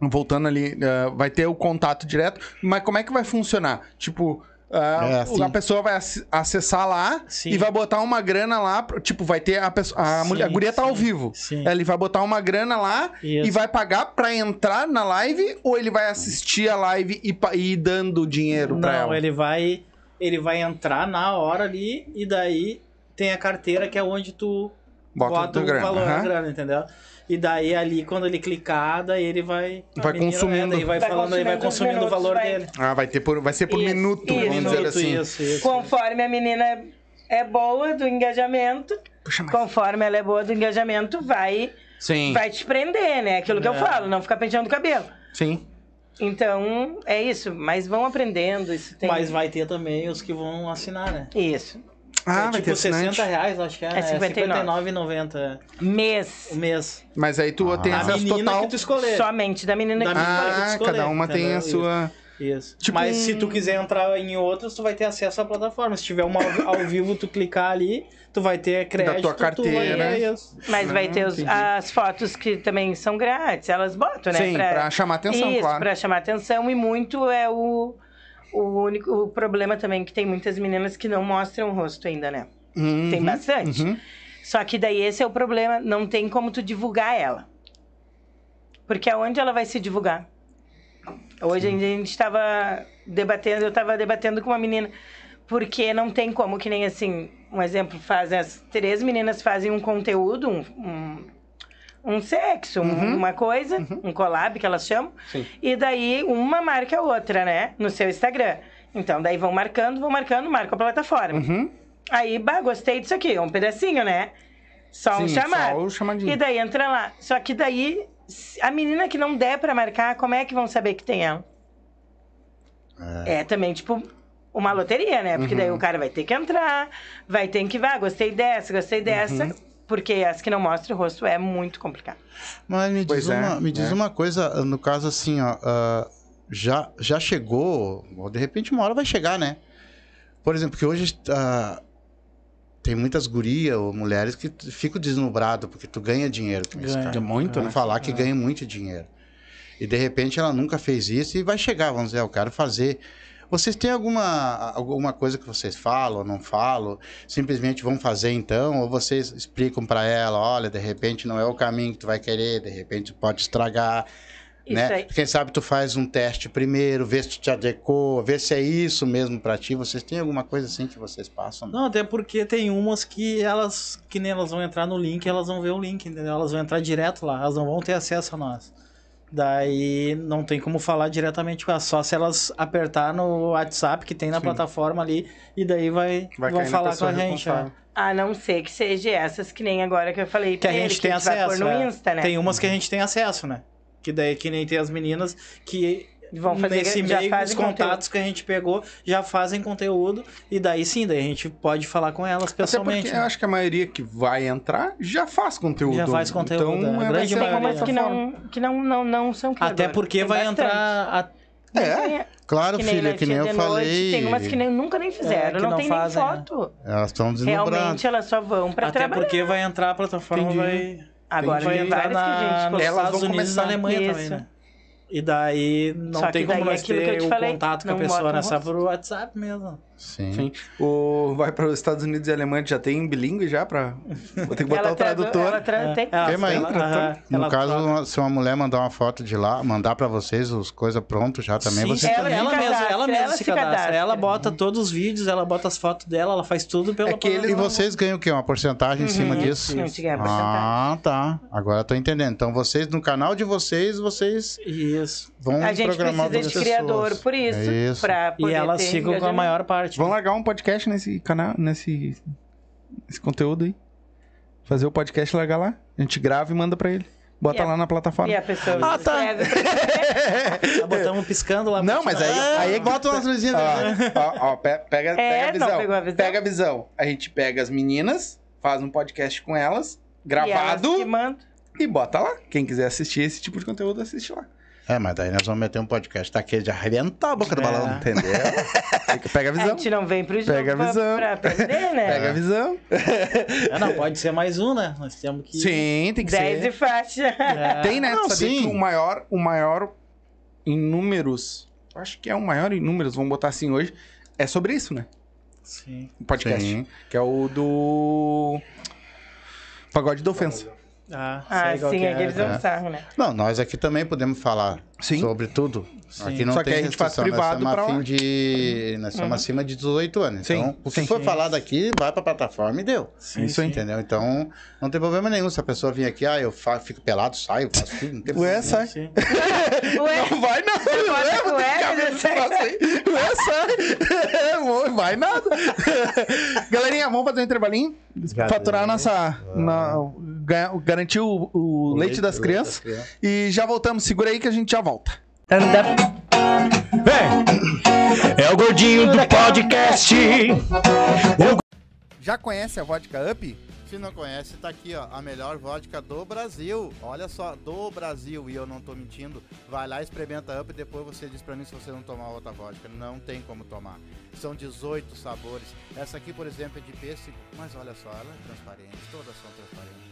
Voltando ali, eh, vai ter o contato direto, mas como é que vai funcionar? Tipo, É, assim. a pessoa vai ac- acessar lá Sim. e vai botar uma grana lá, pro- tipo, vai ter a pessoa, a, Sim, mulher, a guria tá ao vivo. sim. Ele vai botar uma grana lá Isso. e vai pagar pra entrar na live ou ele vai assistir a live e, e ir dando dinheiro pra Não, ela? ele vai ele vai entrar na hora ali e daí tem a carteira que é onde tu Bota bota, o valor da aham. grana, entendeu? E daí ali quando ele clicar, daí ele vai Vai menina, consumindo. daí vai, Vai falando, ele vai consumindo consumindo o valor minutos, vai- dele. Ah, vai, ter por, vai ser por Isso, minuto, isso. vamos dizer assim. isso, isso. Conforme a menina é boa do engajamento, Puxa, mas... conforme ela é boa do engajamento, vai, Sim, vai te prender, né? Aquilo que eu É. falo, não ficar penteando o cabelo. sim. Então, é isso. Mas vão aprendendo. Isso tem... Mas vai ter também os que vão assinar, né? Isso. Ah, é, vai tipo ter assinante. 60 reais, acho que é, É né? 59. 59,90 Mês. o mês. Mas aí tu tem A acesso menina total. que tu escolher. Somente da menina Da que escolhe. que tu Ah, escolher, cada uma tem a sua. Isso. Tipo Mas um- se tu quiser entrar em outros, tu vai ter acesso à plataforma. Se tiver uma ao, ao vivo, tu clicar ali, tu vai ter crédito. tua tu vai carteira. isso. Mas vai ter os- as fotos que também são grátis, elas botam, né? Sim, pra chamar atenção, Isso, claro. pra chamar atenção. E muito é o, o único o problema também que tem muitas meninas que não mostram o rosto ainda, né? Uhum, Tem bastante. uhum. Só que daí esse é o problema, não tem como tu divulgar ela. Porque aonde ela vai se divulgar? Hoje a gente estava debatendo, eu estava debatendo com uma menina, porque não tem como, que nem assim, um exemplo, fazem as três meninas fazem um conteúdo, um, um, um sexo, um- uma coisa, um collab que elas chamam, Sim. e daí uma marca a outra, né, no seu Instagram. Então, daí vão marcando, vão marcando, marca a plataforma. Uhum. Aí, bah, gostei disso aqui, um pedacinho, né? Só um Sim, chamado. só o chamadinho. E daí entra lá. Só que daí, a menina que não der pra marcar, como é que vão saber que tem ela? É, também, tipo, uma loteria, né? Porque daí Uhum. o cara vai ter que entrar, vai ter que, vá, gostei dessa, gostei dessa. Uhum. Porque as que não mostram o rosto é muito complicado. Mas me Pois diz, é, uma, me diz é. uma coisa, no caso assim, ó. ah, já, já chegou, ou de repente uma hora vai chegar, né? Por exemplo, que hoje ah, tem muitas gurias ou mulheres que ficam deslumbradas porque tu ganha dinheiro com isso, Ganha. cara. Muito, Vamos né? falar que ganha muito dinheiro. E de repente ela nunca fez isso e vai chegar, vamos dizer, eu quero fazer. Vocês têm alguma, alguma coisa que vocês falam ou não falam? Simplesmente vão fazer então? Ou vocês explicam pra ela, olha, de repente não é o caminho que tu vai querer, de repente pode estragar, Isso né? aí. Quem sabe tu faz um teste primeiro, vê se tu te adequou, vê se é isso mesmo pra ti. Vocês têm alguma coisa assim que vocês passam? Não, até porque tem umas que elas, que nem elas vão entrar no link, elas vão ver o link, entendeu? Elas vão entrar direto lá, elas não vão ter acesso a nós. Daí não tem como falar diretamente com elas, só se elas apertar no WhatsApp que tem na Sim. plataforma ali, e daí vai, Vai vão falar com a gente. responsável. é. A não ser que seja essas que nem agora que eu falei Que a pra ele, gente tem acesso. pôr no é. Insta, né? Tem umas que a gente tem acesso, né? Que daí que nem tem as meninas que Vão fazer, nesse já meio os contatos que a gente pegou já fazem conteúdo e daí sim, daí a gente pode falar com elas Até pessoalmente. eu né? acho que a maioria que vai entrar já faz conteúdo. Já faz conteúdo, Então, a é, grande vai umas mesma que não, que não, não, não são Até criadoras. porque Tem vai bastante. entrar a- É? Tem- Claro, que filha, que nem eu noite, falei. Tem umas que nem, nunca nem fizeram, É, que não, não tem fazem, nem né? foto. Elas estão deslumbradas. Realmente elas só vão pra Até trabalhar. porque vai entrar a plataforma Entendi. vai Agora vai tem entrar na, que a gente nos Estados Unidos e na. Alemanha Isso. também, né? E daí não Só tem como é que eu ter te o falei, contato com a pessoa, rosto. por WhatsApp mesmo. Sim. Sim. O... Vai para os Estados Unidos e Alemanha, já tem bilíngue já pra... Vou ter que botar Ela o tradu- tradutor. Ela tra... tem. Ela- ela- aham, No ela caso, troca. se uma mulher mandar uma foto de lá, mandar pra vocês os coisas prontas já também, Sim, você Ela ela, se ela mesma, cadastra, ela mesma ela se cadastra. cadastra. Ela bota todos os vídeos, ela bota as fotos dela, ela faz tudo pela É que eles- E vocês ganham o quê? Uma porcentagem em cima Uhum. disso? Não tinha porcentagem. Ah, tá. Agora eu tô entendendo. Então vocês, no canal de vocês, vocês Isso. vão A gente programar precisa de criador por isso. É isso. Pra E elas ficam com a maior parte. Vamos largar um podcast nesse canal, nesse, nesse conteúdo aí. Fazer o podcast e largar lá. A gente grava e manda pra ele. Bota E a- lá na plataforma. E a pessoa Ah, tá. botamos piscando lá. Não, mas aí, aí é que Bota umas luzinhas ali. Ó, ó, ó, pe- pega, pega a não visão. a visão? Pega a visão. A gente pega as meninas, faz um podcast com elas, E elas gravado, que mandam. e bota lá. Quem quiser assistir esse tipo de conteúdo, assiste lá. É, mas daí nós vamos meter um podcast daquele de arrebentar a boca do É. balão. Entendeu? Pega a A visão. gente não vem pro jogo Pega a pra- visão. pra aprender, né? Pega a visão. É, não, pode ser mais um, né? Nós temos que. Sim, tem que 10 ser. e faixa. É. Tem, né? Não, sabia sim. que o maior, o maior em números, eu acho que é o maior em números, vamos botar assim hoje, é sobre isso, né? Sim. O podcast. Sim. Que é o do. Pagode da Ofensa. Ah, Ah, sim, é. aqueles é. é um sarro, né? Não, nós aqui também podemos falar Sim. sobre tudo. Sim. Aqui não Só que tem a gente faz restrição, privado nós a de... Nós somos Uhum. acima de 18 anos. Sim, Então, o que sim. for Sim. falar daqui, vai pra plataforma e deu. Sim, Isso. Entendeu? Então, não tem problema nenhum. Se a pessoa vir aqui, ah, eu fico pelado, saio, faço tudo. Não tem Ué, problema. sai. Sim. Ué, Não vai não. É, né? nesse negócio aí. Ué, sai. Vai nada. Galerinha, vamos fazer um intervalinho? Faturar a nossa... Na, garantir o, o leite, das crianças. E já voltamos. Segura aí que a gente já volta. É o gordinho do podcast. Já conhece a vodka Up? Se não conhece, tá aqui, ó, a melhor vodka do Brasil. Olha só, do Brasil, e eu não tô mentindo. Vai lá, experimenta Up e depois você diz pra mim se você não tomar outra vodka. Não tem como tomar. São 18 sabores. Essa aqui, por exemplo, é de pêssego, mas olha só, ela é transparente, todas são transparentes.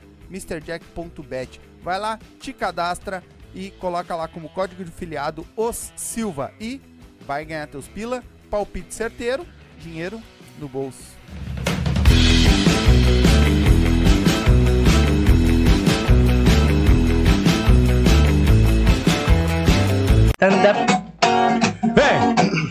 MrJack.bet. Vai lá, te cadastra e coloca lá como código de filiado os Silva e vai ganhar teus pila, palpite certeiro, dinheiro no bolso. Anda Vem!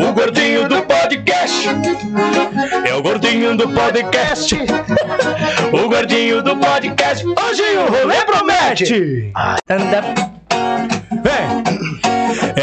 O gordinho do podcast. É o gordinho do podcast. O gordinho do podcast. Hoje o rolê promete. anda Vem!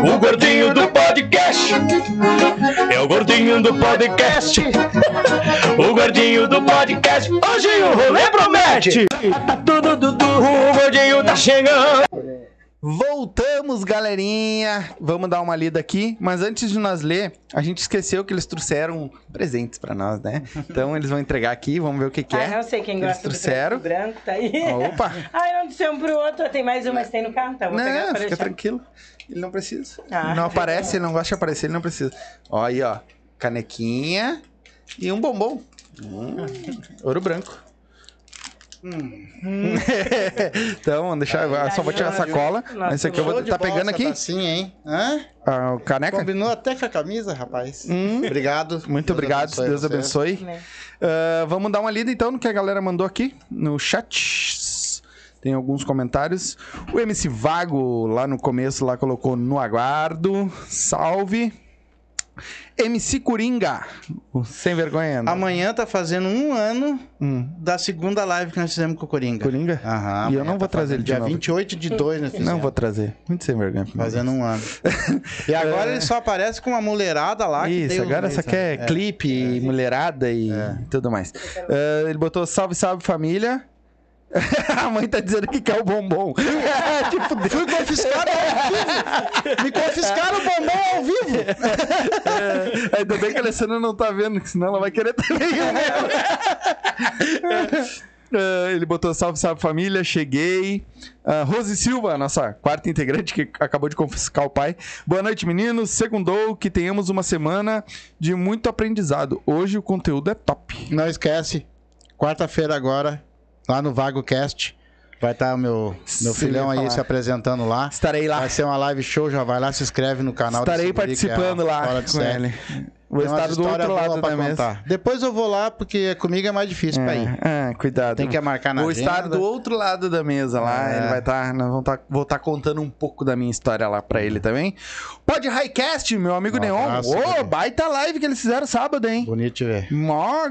O gordinho do podcast. É o gordinho do podcast. O gordinho do podcast. Hoje o rolê promete. Tá tudo dudu. O gordinho tá chegando. Voltamos, galerinha. Vamos dar uma lida aqui, mas antes de nós ler, a gente esqueceu que eles trouxeram presentes pra nós, né? Então eles vão entregar aqui, vamos ver o que, que Ah, é. não sei quem Eles gosta trouxeram. do branco, tá aí. Opa! Ai, não disse um pro outro, tem mais um, mas tem no carro? Vou pegar Não, pra fica deixar. tranquilo. Ele não precisa. Ah. Não aparece, ele não gosta de aparecer, ele não precisa. Ó, aí, ó. Canequinha e um bombom. Hum, ouro branco. Hum. então, vamos deixar. só vou tirar a sacola. Nossa, Esse aqui eu vou. Tá pegando aqui? tacinha, hein? Hã? Ah, o caneca? Combinou até com a camisa, rapaz. Hum. Obrigado. Muito obrigado, Deus você. abençoe. Né? Ah, vamos dar uma lida então no que a galera mandou aqui no chat. Tem alguns comentários. O MC Vago lá no começo lá colocou no aguardo. Salve. MC Coringa, sem vergonha. Amanhã tá fazendo um ano Hum, da segunda live que nós fizemos com o Coringa. Coringa? Aham. E eu não vou trazer fazendo. ele de Dia novo. 28 de 2 nós fizemos. Não vou trazer. Muito sem vergonha. Fazendo um ano. E agora ele só aparece com uma mulherada lá. que Isso, agora só quer? É. clipe, mulherada e tudo mais. Ah, ele botou salve, salve família. a mãe tá dizendo que quer o bombom. tipo, Fui confiscado ao vivo! Me confiscaram o bombom ao vivo! É, ainda bem que a Alessandra não tá vendo, que senão ela vai querer também. É, ele botou salve, salve família, cheguei. Ah, Rose Silva, nossa quarta integrante que acabou de confiscar o pai. Boa noite, meninos. Segundou que tenhamos uma semana de muito aprendizado. Hoje o conteúdo é top. Não esquece, quarta-feira agora, lá no VagoCast, vai estar o meu, meu Sim, filhão aí se apresentando lá. Estarei lá. Vai ser uma live show, já vai lá, se inscreve no canal. Estarei é participando lá fora de com umas estar do outro lado pra da mesa. Depois eu vou lá, porque comigo é mais difícil pra ir. É, é, cuidado. Tem que marcar na Vou agenda. estar do outro lado da mesa lá. É. Ele vai estar. Nós vamos estar. Vou estar contando um pouco da minha história lá pra ele também. Pode Highcast, meu amigo Neon. Ô, bebê. baita live que eles fizeram sábado, hein? Bonito ver. Mó-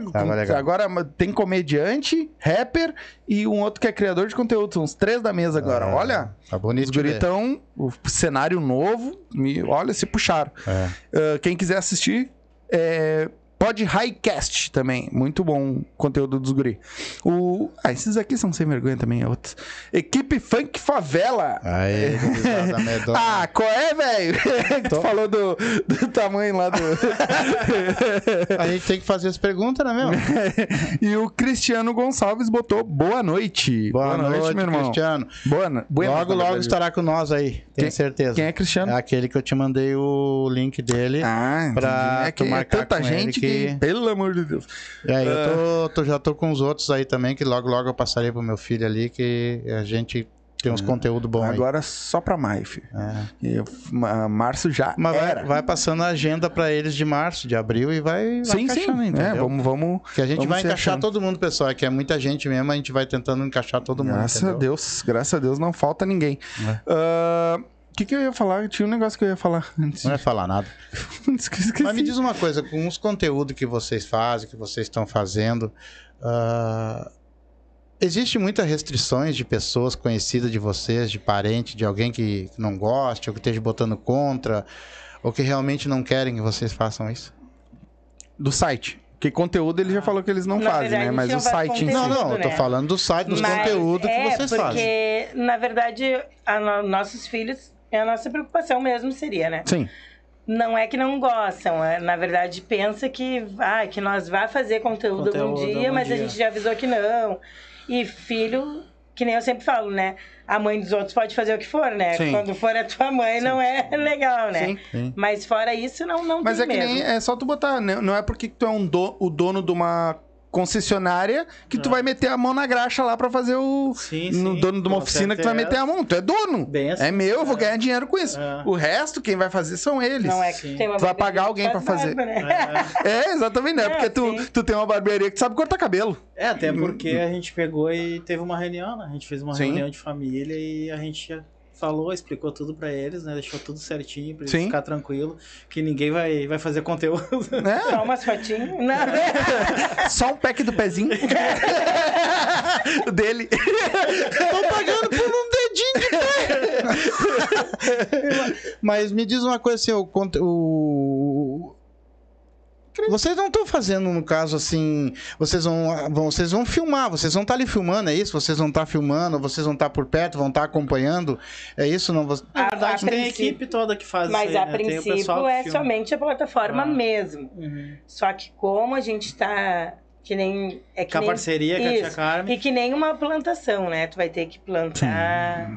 agora tem comediante, rapper e um outro que é criador de conteúdo. São os três da mesa agora. É, Olha, Tá os bonito ver. guritão, o cenário novo, me, olha, se puxaram. É. Ah, quem quiser assistir, é, pode Highcast também. Muito bom conteúdo dos guri. O, ah, esses aqui são sem vergonha também, é outros. Equipe Funk Favela. Medonha. Ah, qual é, velho? tu falou do, do tamanho lá do. A gente tem que fazer as perguntas, né, meu? e o Cristiano Gonçalves botou boa noite. Boa, noite, meu irmão. Cristiano. Boa, no- buenas, logo, logo estará com nós aí, tenho Quem- certeza. Quem é Cristiano? É aquele que eu te mandei o link dele. Ah, pra entendi. é que tu é tanta com ele gente que... pelo amor de Deus. E aí, eu tô, tô- já tô com os outros aí também, que logo, logo eu passarei pro meu filho ali, que a gente tem uns conteúdos bons aí. Agora só pra maio, filho. É. E, ma- março já Mas vai, vai passando a agenda pra eles de março, de abril e vai, vai sim, sim. encaixando, É, entendeu? vamos, vamos. Que a gente vai encaixar achando. todo mundo, pessoal. É que é muita gente mesmo, a gente vai tentando encaixar todo mundo. Graças a entendeu? Deus, graças a Deus não falta ninguém. É. Ah, O que, que eu ia falar? Tinha um negócio que eu ia falar antes. Não vai falar nada. Esqueci. Mas me diz uma coisa, com os conteúdos que vocês fazem, que vocês estão fazendo, ah, existe muitas restrições de pessoas conhecidas de vocês, de parente, de alguém que não goste, ou que esteja botando contra, ou que realmente não querem que vocês façam isso? Do site. Porque conteúdo ele já falou que eles não Na fazem, verdade, né? Mas gente o site em si. Não, não, eu tô né? falando do site, dos Mas conteúdos é, que vocês porque, fazem. na verdade, a no- nossos filhos, é a nossa preocupação mesmo seria, né? Sim. Não é que não gostam, é, na verdade pensa que, ah, que nós vai fazer conteúdo, Conteúdo algum dia, mas a dia. gente já avisou que não. E filho, que nem eu sempre falo, né? A mãe dos outros pode fazer o que for, né? Sim. Quando for a tua mãe, não é legal, né? Sim. Sim. Mas fora isso, não, não Mas é tem que mesmo. nem. É só tu botar. né? Não é porque tu é um do- o dono de uma concessionária que tu É. vai meter a mão na graxa lá pra fazer o. Sim, no sim, dono de uma com oficina que tu vai meter certeza. a mão. Tu é dono. Bem assim, é meu, eu vou é. ganhar dinheiro com isso. É. O resto, quem vai fazer são eles. Não é que tu tem uma Tu vai pagar alguém faz pra fazer. barba, né? É. É, exatamente, né? É, Porque tu, sim. tu tem uma barbearia que sabe cortar cabelo. É, até porque a gente pegou e teve uma reunião, né? A gente fez uma Sim. reunião de família e a gente falou, explicou tudo pra eles, né? Deixou tudo certinho pra eles Sim. ficar tranquilo, que ninguém vai, vai fazer conteúdo. Né? Só umas fotinhas. Não, Só um pack do pezinho. Dele. Tô pagando por um dedinho de pé. Mas me diz uma coisa assim, o, o... Vocês não estão fazendo, no caso, assim. Vocês vão, vão- vocês vão filmar, vocês vão estar ali filmando, é isso? Vocês vão estar filmando, vocês vão estar por perto, vão estar acompanhando. É isso? Não, Vo- Na A- verdade, a tem a princípio- equipe toda que faz Mas isso aí, a né? Princípio é filma. somente a plataforma Ah. mesmo. Uhum. Só que como a gente tá que nem é que Com a nem, parceria com a tia Isso. Carmen. e que nem uma plantação, né? Tu vai ter que plantar.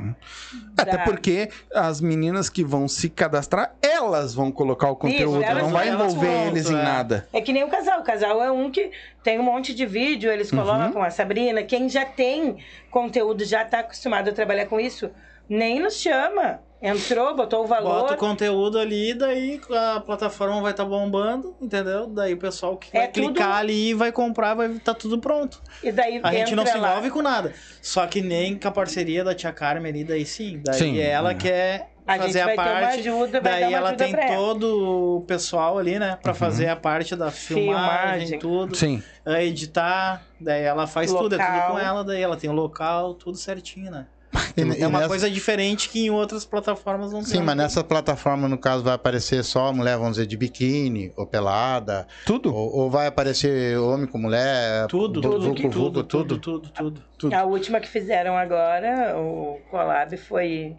Até Dá. porque as meninas que vão se cadastrar, elas vão colocar o conteúdo. elas não vai envolver eles em é. nada. É que nem o casal. O casal é um que tem um monte de vídeo, eles Uhum. colocam a Sabrina. Quem já tem conteúdo, já tá acostumado a trabalhar com isso, nem nos chama. Entrou, botou o valor. Bota o conteúdo ali, daí a plataforma vai estar bombando, entendeu? Daí o pessoal que É vai clicar tudo- ali vai comprar, vai estar tudo pronto. E daí A gente não se lá. envolve com nada. Só que nem com a parceria da tia Carmen ali, daí sim. Daí Sim, ela é. quer A gente fazer a vai ter uma parte. ajuda, vai dar daí uma ela ajuda tem pra ela. todo o pessoal ali, né? Pra Uhum. fazer a parte da filmagem, Filmagem. tudo. Sim. a editar, daí ela faz tudo, é tudo Local. com ela, daí ela tem o local, tudo certinho, né? E- e É uma nessa- coisa diferente que em outras plataformas não Sim, tem. mas nessa plataforma, no caso, vai aparecer só a mulher, vamos dizer, de biquíni ou pelada. Tudo. Ou, ou vai aparecer homem com mulher. Tudo, tudo, vulgo, tudo, vulgo, tudo, tudo, tudo, tudo. A última que fizeram agora, o collab, foi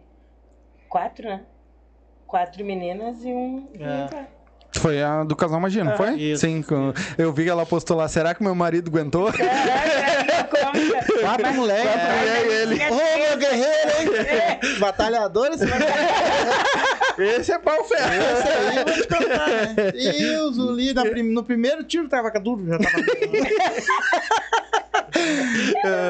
quatro, né? Quatro meninas e um. e um É. Foi a do casal Magia, não Ah, foi? isso. Sim. com- Eu vi que ela postou lá. Será que meu marido aguentou? Quatro mulheres. Quatro é. mulheres e ele. Ô, meu guerreiro, hein? Batalhador, esse vai Esse é pau ferro. Esse aí eu vou te contar, né? Deus, o na prim- no primeiro tiro tava duro, já tava.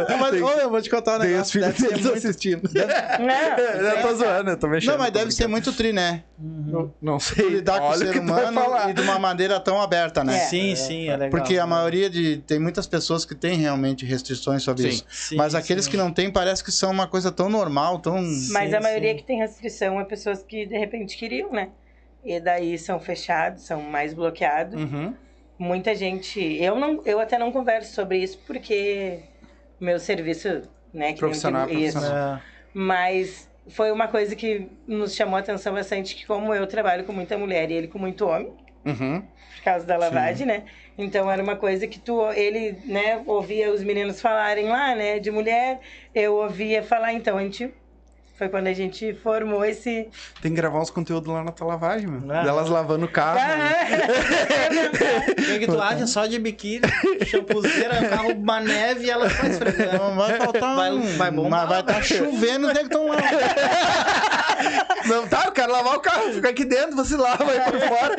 Não, mas, Tem- ô, eu vou te contar um Tem os negócio. filhos Deve ser deles muito... assistindo. Não, Eu tô zoando, eu tô mexendo. Não, mas deve ser muito tri, né? Não, não sei. Lidar com o Olha ser que tu vai humano falar. e de uma maneira tão aberta, né? É. Sim, sim, é legal. Porque a maioria de. Tem muitas pessoas que têm realmente restrições sobre Sim. isso. Sim, Mas aqueles sim. que não têm, parece que são uma coisa tão normal, tão. Mas Sim, a maioria sim. que tem restrição é pessoas que de repente queriam, né? E daí são fechados, são mais bloqueados. Uhum. Muita gente. Eu, não, eu até não converso sobre isso porque meu serviço, né? que nem Profissional, tem- isso. profissional. É, Mas foi uma coisa que nos chamou a atenção bastante, que como eu trabalho com muita mulher e ele com muito homem, Uhum. por causa da lavagem, né? Então era uma coisa que tu, ele, né, ouvia os meninos falarem lá, né, de mulher, eu ouvia falar, então a gente foi quando a gente formou esse Tem que gravar uns conteúdos lá na tua lavagem, meu. Ah. Delas lavando o carro. O que, que tu acha? Só de biquíni, champuzeira, carro, uma neve e ela só esfregando. Não vai faltar Vai- um. vai bombar, mas vai estar vai. chovendo, onde é que estão lá? Não, tá, eu quero lavar o carro. Fica aqui dentro, você lava aí por fora.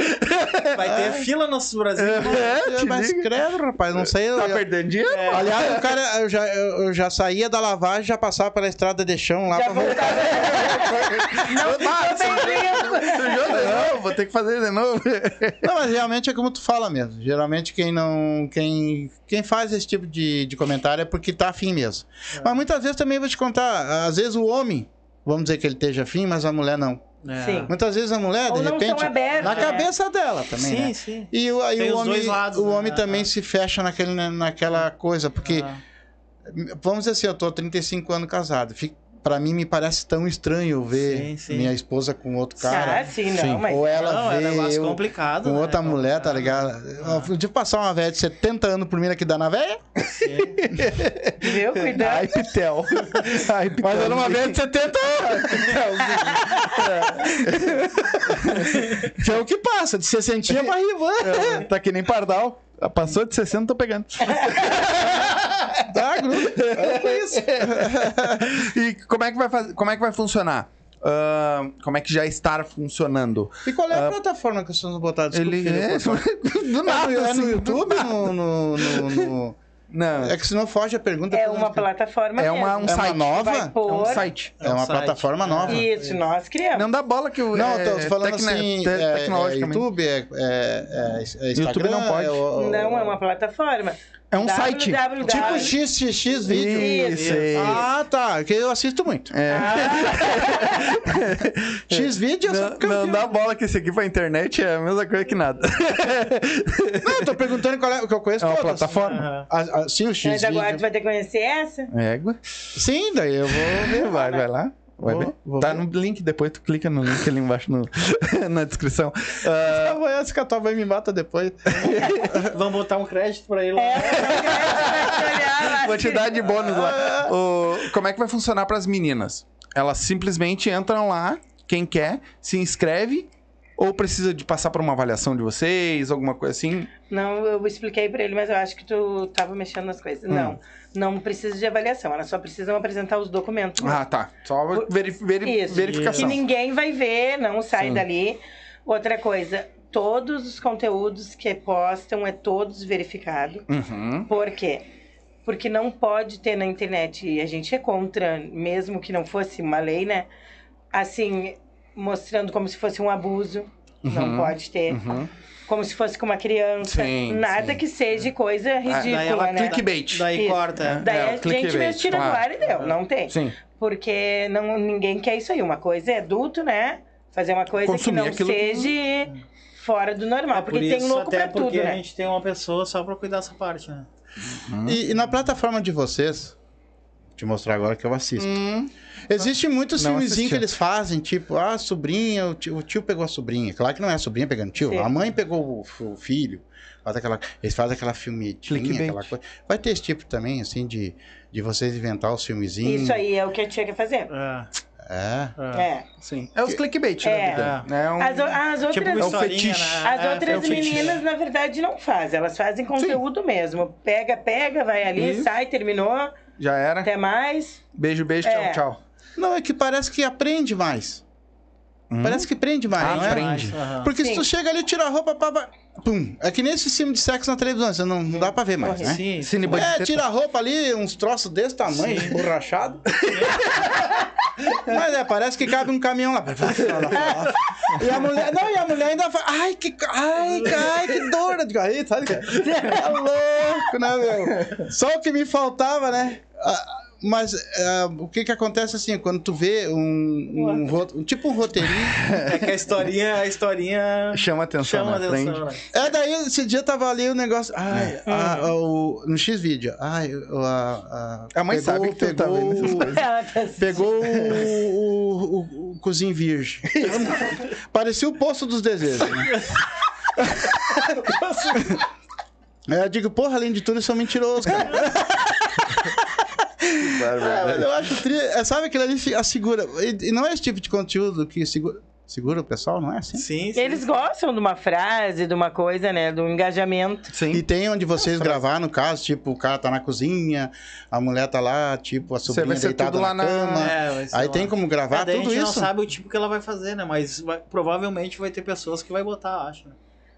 Vai ter fila no Brasil. É, te mas digo. credo, rapaz, não sei. Tá eu- perdendo dinheiro? Aliás, o cara, eu já, eu, já saía da lavagem, já passava pela estrada de chão lá Já pra voltar. Não, sujou de novo, vou ter que fazer de novo. Não, mas realmente é como tu fala mesmo. Geralmente quem não. Quem, quem faz esse tipo de, de comentário é porque tá afim mesmo. Mas muitas vezes também vou te contar, às vezes o homem, vamos dizer que ele esteja afim, mas a mulher não. É. Sim. Muitas vezes a mulher, Ou de não repente. abertos, na né? cabeça dela também. Sim, né? sim. E, o, aí Tem o homem, lados, o né? homem também Ah. se fecha naquele, naquela coisa, porque, Ah. vamos dizer assim, eu tô há 35 anos casado. Fico- pra mim me parece tão estranho ver Sim, sim. minha esposa com outro Ah, cara. sim, não, Sim. mas... Ou ela Não, é um vê negócio eu complicado. com né? outra mulher, tá ligado? Eu De passar uma velha de 70 anos por mim aqui dá na velha. Viu? Cuidado. Ai, Pitel. Ai, Pitel. Mas era uma velha de 70 anos. que é o que passa, de 60 pra riba. Tá que nem pardal. Passou de 60, tô pegando. Tá, gruda. É isso. e como é que vai, faz... como é que vai funcionar? Ah, como é que já está funcionando? E qual é a plataforma que vocês vão botar? Desculpa, Ele é... do nada. É no, é assim, no do YouTube? No, no, no- no- Não. É que senão foge a pergunta. É uma plataforma É uma, um. É uma site. nova? Vai É um site. É uma um site. plataforma nova. Isso, nós criamos. Não dá bola que o. Não, é, tô falando tecne- assim, te- é, é. YouTube, é, é, é, é Instagram, YouTube não pode. é o- o- Não, é uma plataforma. É um site. Tipo XXX vídeo. Isso, isso. Ah, tá, que eu assisto muito. É. X vídeo, Não, não dá bola que esse aqui pra internet é a mesma coisa que nada. Não, eu tô perguntando qual é o que eu conheço. É uma todas. plataforma. Ah, ah, sim, o X Mas agora tu vai ter que conhecer essa? Égua. Sim, daí eu vou ver. Vai, vai lá. Vai Vou- ver. vou tá ver. no link, depois tu clica no link ali embaixo no- na descrição. Ah, Amanhã esse vai me mata depois. Vamos botar um crédito pra ele lá. É, olhar. Vou te dar de bônus lá. O- como é que vai funcionar pras meninas? Elas simplesmente entram lá, quem quer, se inscreve, ou precisa de passar por uma avaliação de vocês, alguma coisa assim? Não, eu expliquei pra ele, mas eu acho que tu tava mexendo nas coisas. Hum. Não, não precisa de avaliação, elas só precisam apresentar os documentos. mesmo. Ah, tá. Só veri- veri- Isso. verificação. Que ninguém vai ver, não sai Sim. dali. Outra coisa, todos os conteúdos que postam é todos verificados. Uhum. Por quê? Porque não pode ter na internet, e a gente é contra, mesmo que não fosse uma lei, né? Assim, mostrando como se fosse um abuso. Não Uhum. pode ter. Uhum. Como se fosse com uma criança. Sim, Nada sim. que seja coisa ridícula, daí ela né? Clickbait. Daí Isso. corta. é. Daí É, a gente mesmo tira claro. do ar e deu, não tem. Sim. Porque não, ninguém quer isso aí. Uma coisa é adulto, né? Fazer uma coisa Consumir que não aquilo que- seja fora do normal. É por porque tem isso, louco até pra porque tudo, a né? gente tem uma pessoa só pra cuidar dessa parte, né? E, e na plataforma de vocês, te mostrar agora que eu assisto. Hum, Existem muitos Não filmezinhos que eles fazem, tipo, ah, sobrinha, o tio, o tio pegou a sobrinha. Claro que não é a sobrinha pegando tio, Sim. a mãe pegou o, o filho. Faz aquela, eles fazem aquela filmetinha, aquela coisa. Vai ter esse tipo também, assim, de, de vocês inventar os filmezinhos. Isso aí é o que a tia quer fazer. É. É. é. É. sim. É os clickbait É. da vida. É um... As, o- as outras, Tipo uma É o historinha, fetiche. né? as É, outras é o fetiche. meninas, na verdade, não fazem. Elas fazem conteúdo mesmo. Pega, pega, vai ali, Isso. sai, terminou. Já era. Até mais. Beijo, beijo, É. tchau, tchau. Não, é que parece que aprende mais. Hum? Parece que prende mais, Ah, não é? aprende. Aham. Porque se Sim. tu chega ali, tira a roupa, pá, pá, pum. É que nem esse filme de sexo na televisão, você não, não dá pra ver mais, né? Sim, Cine É, tira a roupa ali, uns troços desse tamanho, borrachado. Mas é, parece que cabe um caminhão lá. E a mulher, não, e a mulher ainda fala, ai, que, ai, ai, que dor. Eu digo, aí? É louco, né, meu? Só o que me faltava, né? Ah, Mas ah, o que que acontece assim, quando tu vê um, um, um- tipo um roteirinho, É que a historinha, a historinha Chama atenção, chama né? atenção, né? É, daí esse dia tava ali o negócio. Ai, a- o, no X-Vídeo. Ai, o- a, A mãe sabe que tu tá vendo essas coisas. Ela tá Pegou o, o, o, o cozinho virgem. Parecia o poço dos desejos. Né? É, eu digo, porra, além de tudo, eles são mentirosos, cara. É, mas eu acho tri... é, Sabe aquilo ali segura. E, e não é esse tipo de conteúdo que segura, segura o pessoal, não é assim? Sim, sim. Eles gostam de uma frase, de uma coisa, né? Do engajamento. E Sim. tem onde vocês gravar, no caso, tipo, o cara tá na cozinha, a mulher tá lá, tipo, a sobrinha vai ser deitada na, lá na- cama. É, vai ser Aí lá. tem como gravar É, tudo a gente isso? não sabe o tipo que ela vai fazer, né? Mas vai- provavelmente vai ter pessoas que vai botar, acho. né?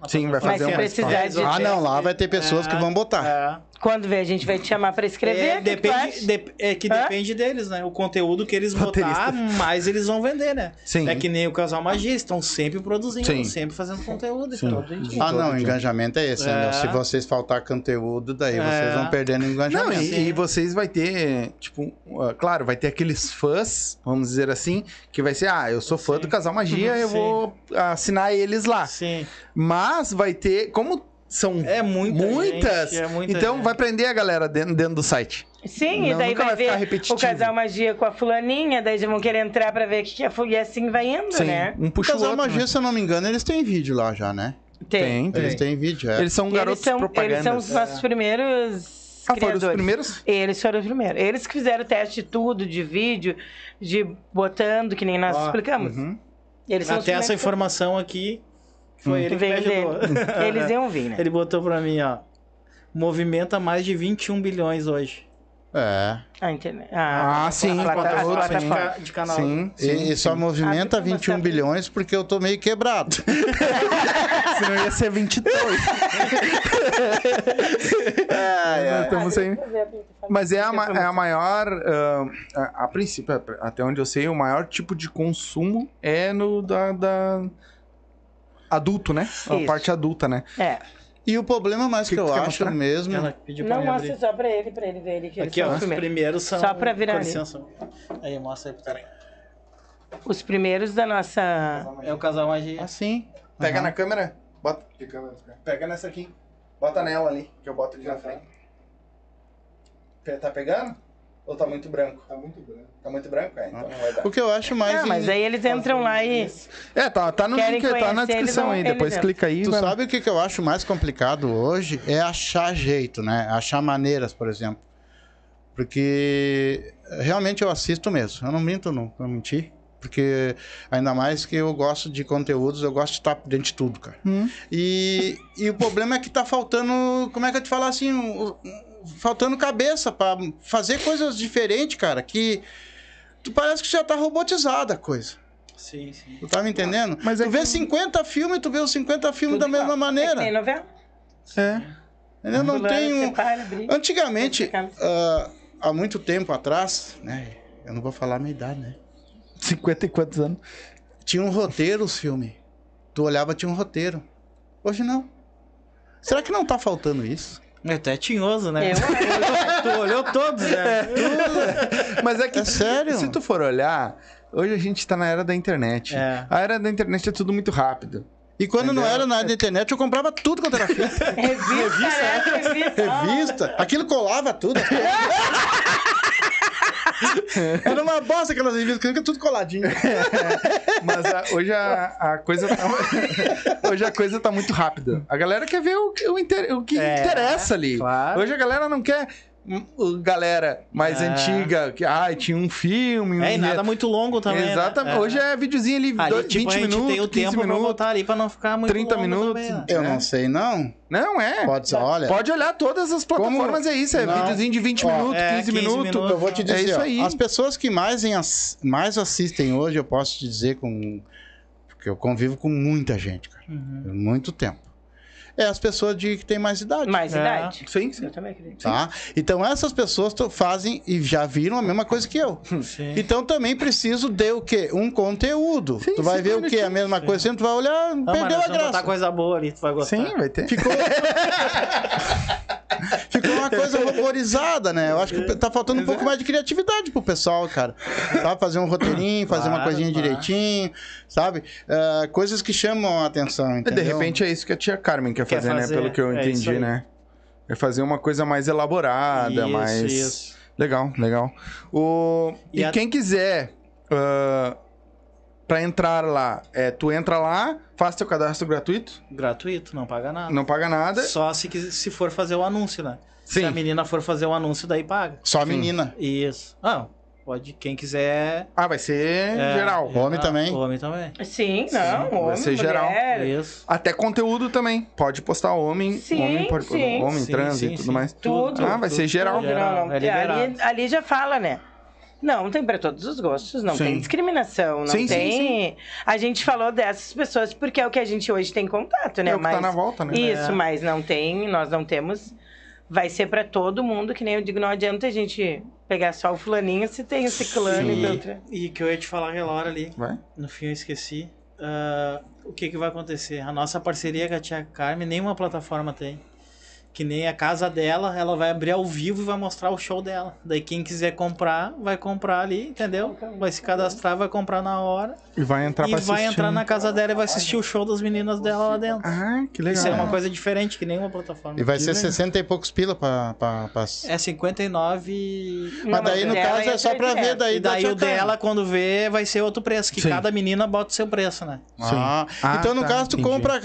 Sim, vai fazer Mas se uma precisar de- Ah, não, lá vai ter pessoas que vão botar. Quando vê, a gente vai te chamar pra escrever. É, que que depende, acha? dep- é que Hã? depende deles, né? O conteúdo que eles Roteirista. botar, mais eles vão vender, né? Sim. É que nem o Casal Magia, estão sempre produzindo, Sim. sempre fazendo conteúdo. Sim. Então. Ah, não, o engajamento é esse, É. né? Se vocês faltar conteúdo, daí É. vocês vão perdendo o Não, engajamento. e, e vocês vai ter, tipo, uh, claro, vai ter aqueles fãs, vamos dizer assim, que vai ser, ah, eu sou fã do Casal Magia, eu Sim. vou assinar eles lá. Sim. Mas vai ter, como São É muita muitas. gente, é muita então gente. vai prender a galera dentro, dentro do site. Sim, e Não, daí nunca vai vai ficar ver repetitivo. o casal magia com a fulaninha, daí já vão querer entrar pra ver o que, é e assim vai indo, Sim, né? um O puxa o Casal outro. Magia, né? se eu não me engano, eles têm vídeo lá já, né? Tem, tem. Eles têm vídeo, é. Eles são E garotos eles são, eles são os nossos primeiros Ah, foram os criadores. primeiros? Eles foram os primeiros. Eles que fizeram o teste de tudo, de vídeo, de botando, que nem nós Ó, explicamos. Uhum. Eles são os Até essa primeiros informação aqui foi ele que me ajudou. Eles iam vir, né? Ele botou pra mim, ó. Movimenta mais de 21 bilhões hoje. É. A internet. Ah, sim, a plata- as conteúdo, sim. De, de canal. Sim, E, e só movimenta Ah, deixa eu 21 mostrar. bilhões porque eu tô meio quebrado. Senão ia ser 22. Nós estamos sem... Mas é a, é a maior, ah, a, a princípio, até onde eu sei, o maior tipo de consumo é no da, da- adulto, né? A Isso. parte adulta, né? É. E o problema mais que, Que eu quer acho mostrar? mesmo. Ela pediu pra Não mostra só pra ele, pra ele ver ele que Aqui, ó, os os primeiros. primeiros são. Só pra virar Com ali. licença. Aí, mostra aí pro cara. Os primeiros da nossa. É o casal magia. Assim. Pega Aham. na câmera, bota de câmera. Pega nessa aqui, bota nela ali, que eu boto ali na frente. Tá pegando? Ou tá muito branco? Tá muito branco. Tá muito branco? É, então não vai dar. O que eu acho mais. Ah, mas aí eles entram lá e. É, tá, tá no link, tá na descrição eles aí. vão- Depois eles clica aí. Tu vai sabe o que, que eu acho mais complicado hoje? É achar jeito, né? Achar maneiras, por exemplo. Porque realmente eu assisto mesmo. Eu não minto, não, não mentir. Porque ainda mais que eu gosto de conteúdos, eu gosto de estar por dentro de tudo, cara. Hum. E, e o problema é que tá faltando, como é que eu te falar assim, um- faltando cabeça pra fazer coisas diferentes, cara, que tu parece que já tá robotizada a coisa. Sim, sim. Tu tá me entendendo? Mas é tu vê que- 50 filmes, tu vê os 50 filmes Tudo da mesma igual. É maneira. que tem novela. É. Eu não tenho. Antigamente, ah, há muito tempo atrás, né? Eu não vou falar a minha idade, né? 50 e quantos anos? Tinha um roteiro os filmes. Tu olhava, tinha um roteiro. Hoje não. Será que não tá faltando isso? É até tinhoso, né? Eu acho. tu olhou todos, né? Mas é que É sério? se tu for olhar, hoje a gente tá na era da internet. É. A era da internet é tudo muito rápido. E quando não Entendeu? era na área da internet, eu comprava tudo quanto era fita. Revista, né? Revista. Revista. Aquilo colava tudo. Era uma bosta aquelas revistas, que fica tudo coladinho. Mas a- hoje a, a coisa tá, hoje a coisa tá muito rápida. A galera quer ver o, o, inter- o que É, interessa ali. claro. Hoje a galera não quer galera mais É. antiga, que ai, tinha um filme, um É, e nada muito longo também. né? Exatamente. É. Hoje é videozinho ali, Ali, dois- tipo, 20 a gente minutos, tem o 15 tempo pra minutos. botar ali pra não ficar muito 30 longo minutos. também, né? Eu É. não sei, não. Não é. Pode ser, olha. Pode olhar todas as plataformas, é isso. É Não. videozinho de 20 Ó, minutos, é, 15, 15 minutos. minutos. Eu vou te É dizer, isso ó, aí. as pessoas que mais, em mais assistem hoje, eu posso te dizer com. Porque eu convivo com muita gente, cara. Uhum. Muito tempo. É as pessoas de que têm mais idade. Mais É. idade. Sim, sim. Eu também acredito. Tá? Então essas pessoas fazem e já viram a mesma coisa que eu. Sim. Então também preciso de o quê? Um conteúdo. Sim, tu vai sim, ver o quê? A mesma coisa, sempre tu vai olhar, Não, perdeu a vamos botar graça. coisa boa ali, tu vai gostar. Sim, vai ter. Ficou... Ficou uma coisa ruborizada, né? Eu acho que tá faltando um pouco mais de criatividade pro pessoal, cara. Sabe? Fazer um roteirinho, fazer uma coisinha claro. direitinho, sabe? Ah, coisas que chamam a atenção, entendeu? De repente é isso que a tia Carmen quer, Quer fazer, fazer, né? Pelo que eu é entendi, né? É fazer uma coisa mais elaborada, Isso, mais. isso. Legal, legal. O... E, E a- quem quiser ah, pra entrar lá, é, tu entra lá, faz teu cadastro gratuito, Gratuito, não paga nada. não paga nada. Só se, se for fazer o anúncio, né? Sim. Se a menina for fazer o anúncio, daí paga. Só a menina. Isso. Ah, pode, quem quiser. Ah, vai ser é, geral. Homem também? Homem também. Sim, não. vai homem, ser geral. mulher, Isso. Até conteúdo também. Pode postar homem, Sim, homem pode sim. homem, Sim, trans sim, e tudo sim. mais. Tudo. Ah, vai ser geral. Não, não, não. É ali, ali já fala, né? Não, tem para todos os gostos, não Sim. tem discriminação, não Sim, sim, tem. A gente falou dessas pessoas porque é o que a gente hoje tem contato, né? É o que tá na volta, né? Isso, É. mas não tem, nós não temos. Vai ser para todo mundo, que nem eu digo, não adianta a gente pegar só o fulaninho se tem o ciclano e outra. E que eu ia te falar aquela hora ali. Vai? No fim eu esqueci. Ah, o que, que vai acontecer? A nossa parceria com a tia Carmen, nenhuma plataforma tem. Que nem a casa dela, ela vai abrir ao vivo e vai mostrar o show dela. Daí quem quiser comprar, vai comprar ali, entendeu? Vai se cadastrar, vai comprar na hora. E vai entrar e pra vai assistir. entrar na casa dela e vai assistir o show das meninas dela lá dentro. Ah, que legal. Isso é uma coisa diferente que nenhuma plataforma. E vai Que ser legal. 60 e poucos pila pra. pra, pra... É 59. Mas daí, no dela caso, é só pra ver daí E daí da o dela, quando vê, vai ser outro preço. Que Sim. cada menina bota o seu preço, né? Ah, Ah, então, no tá, caso, tu entendi. compra.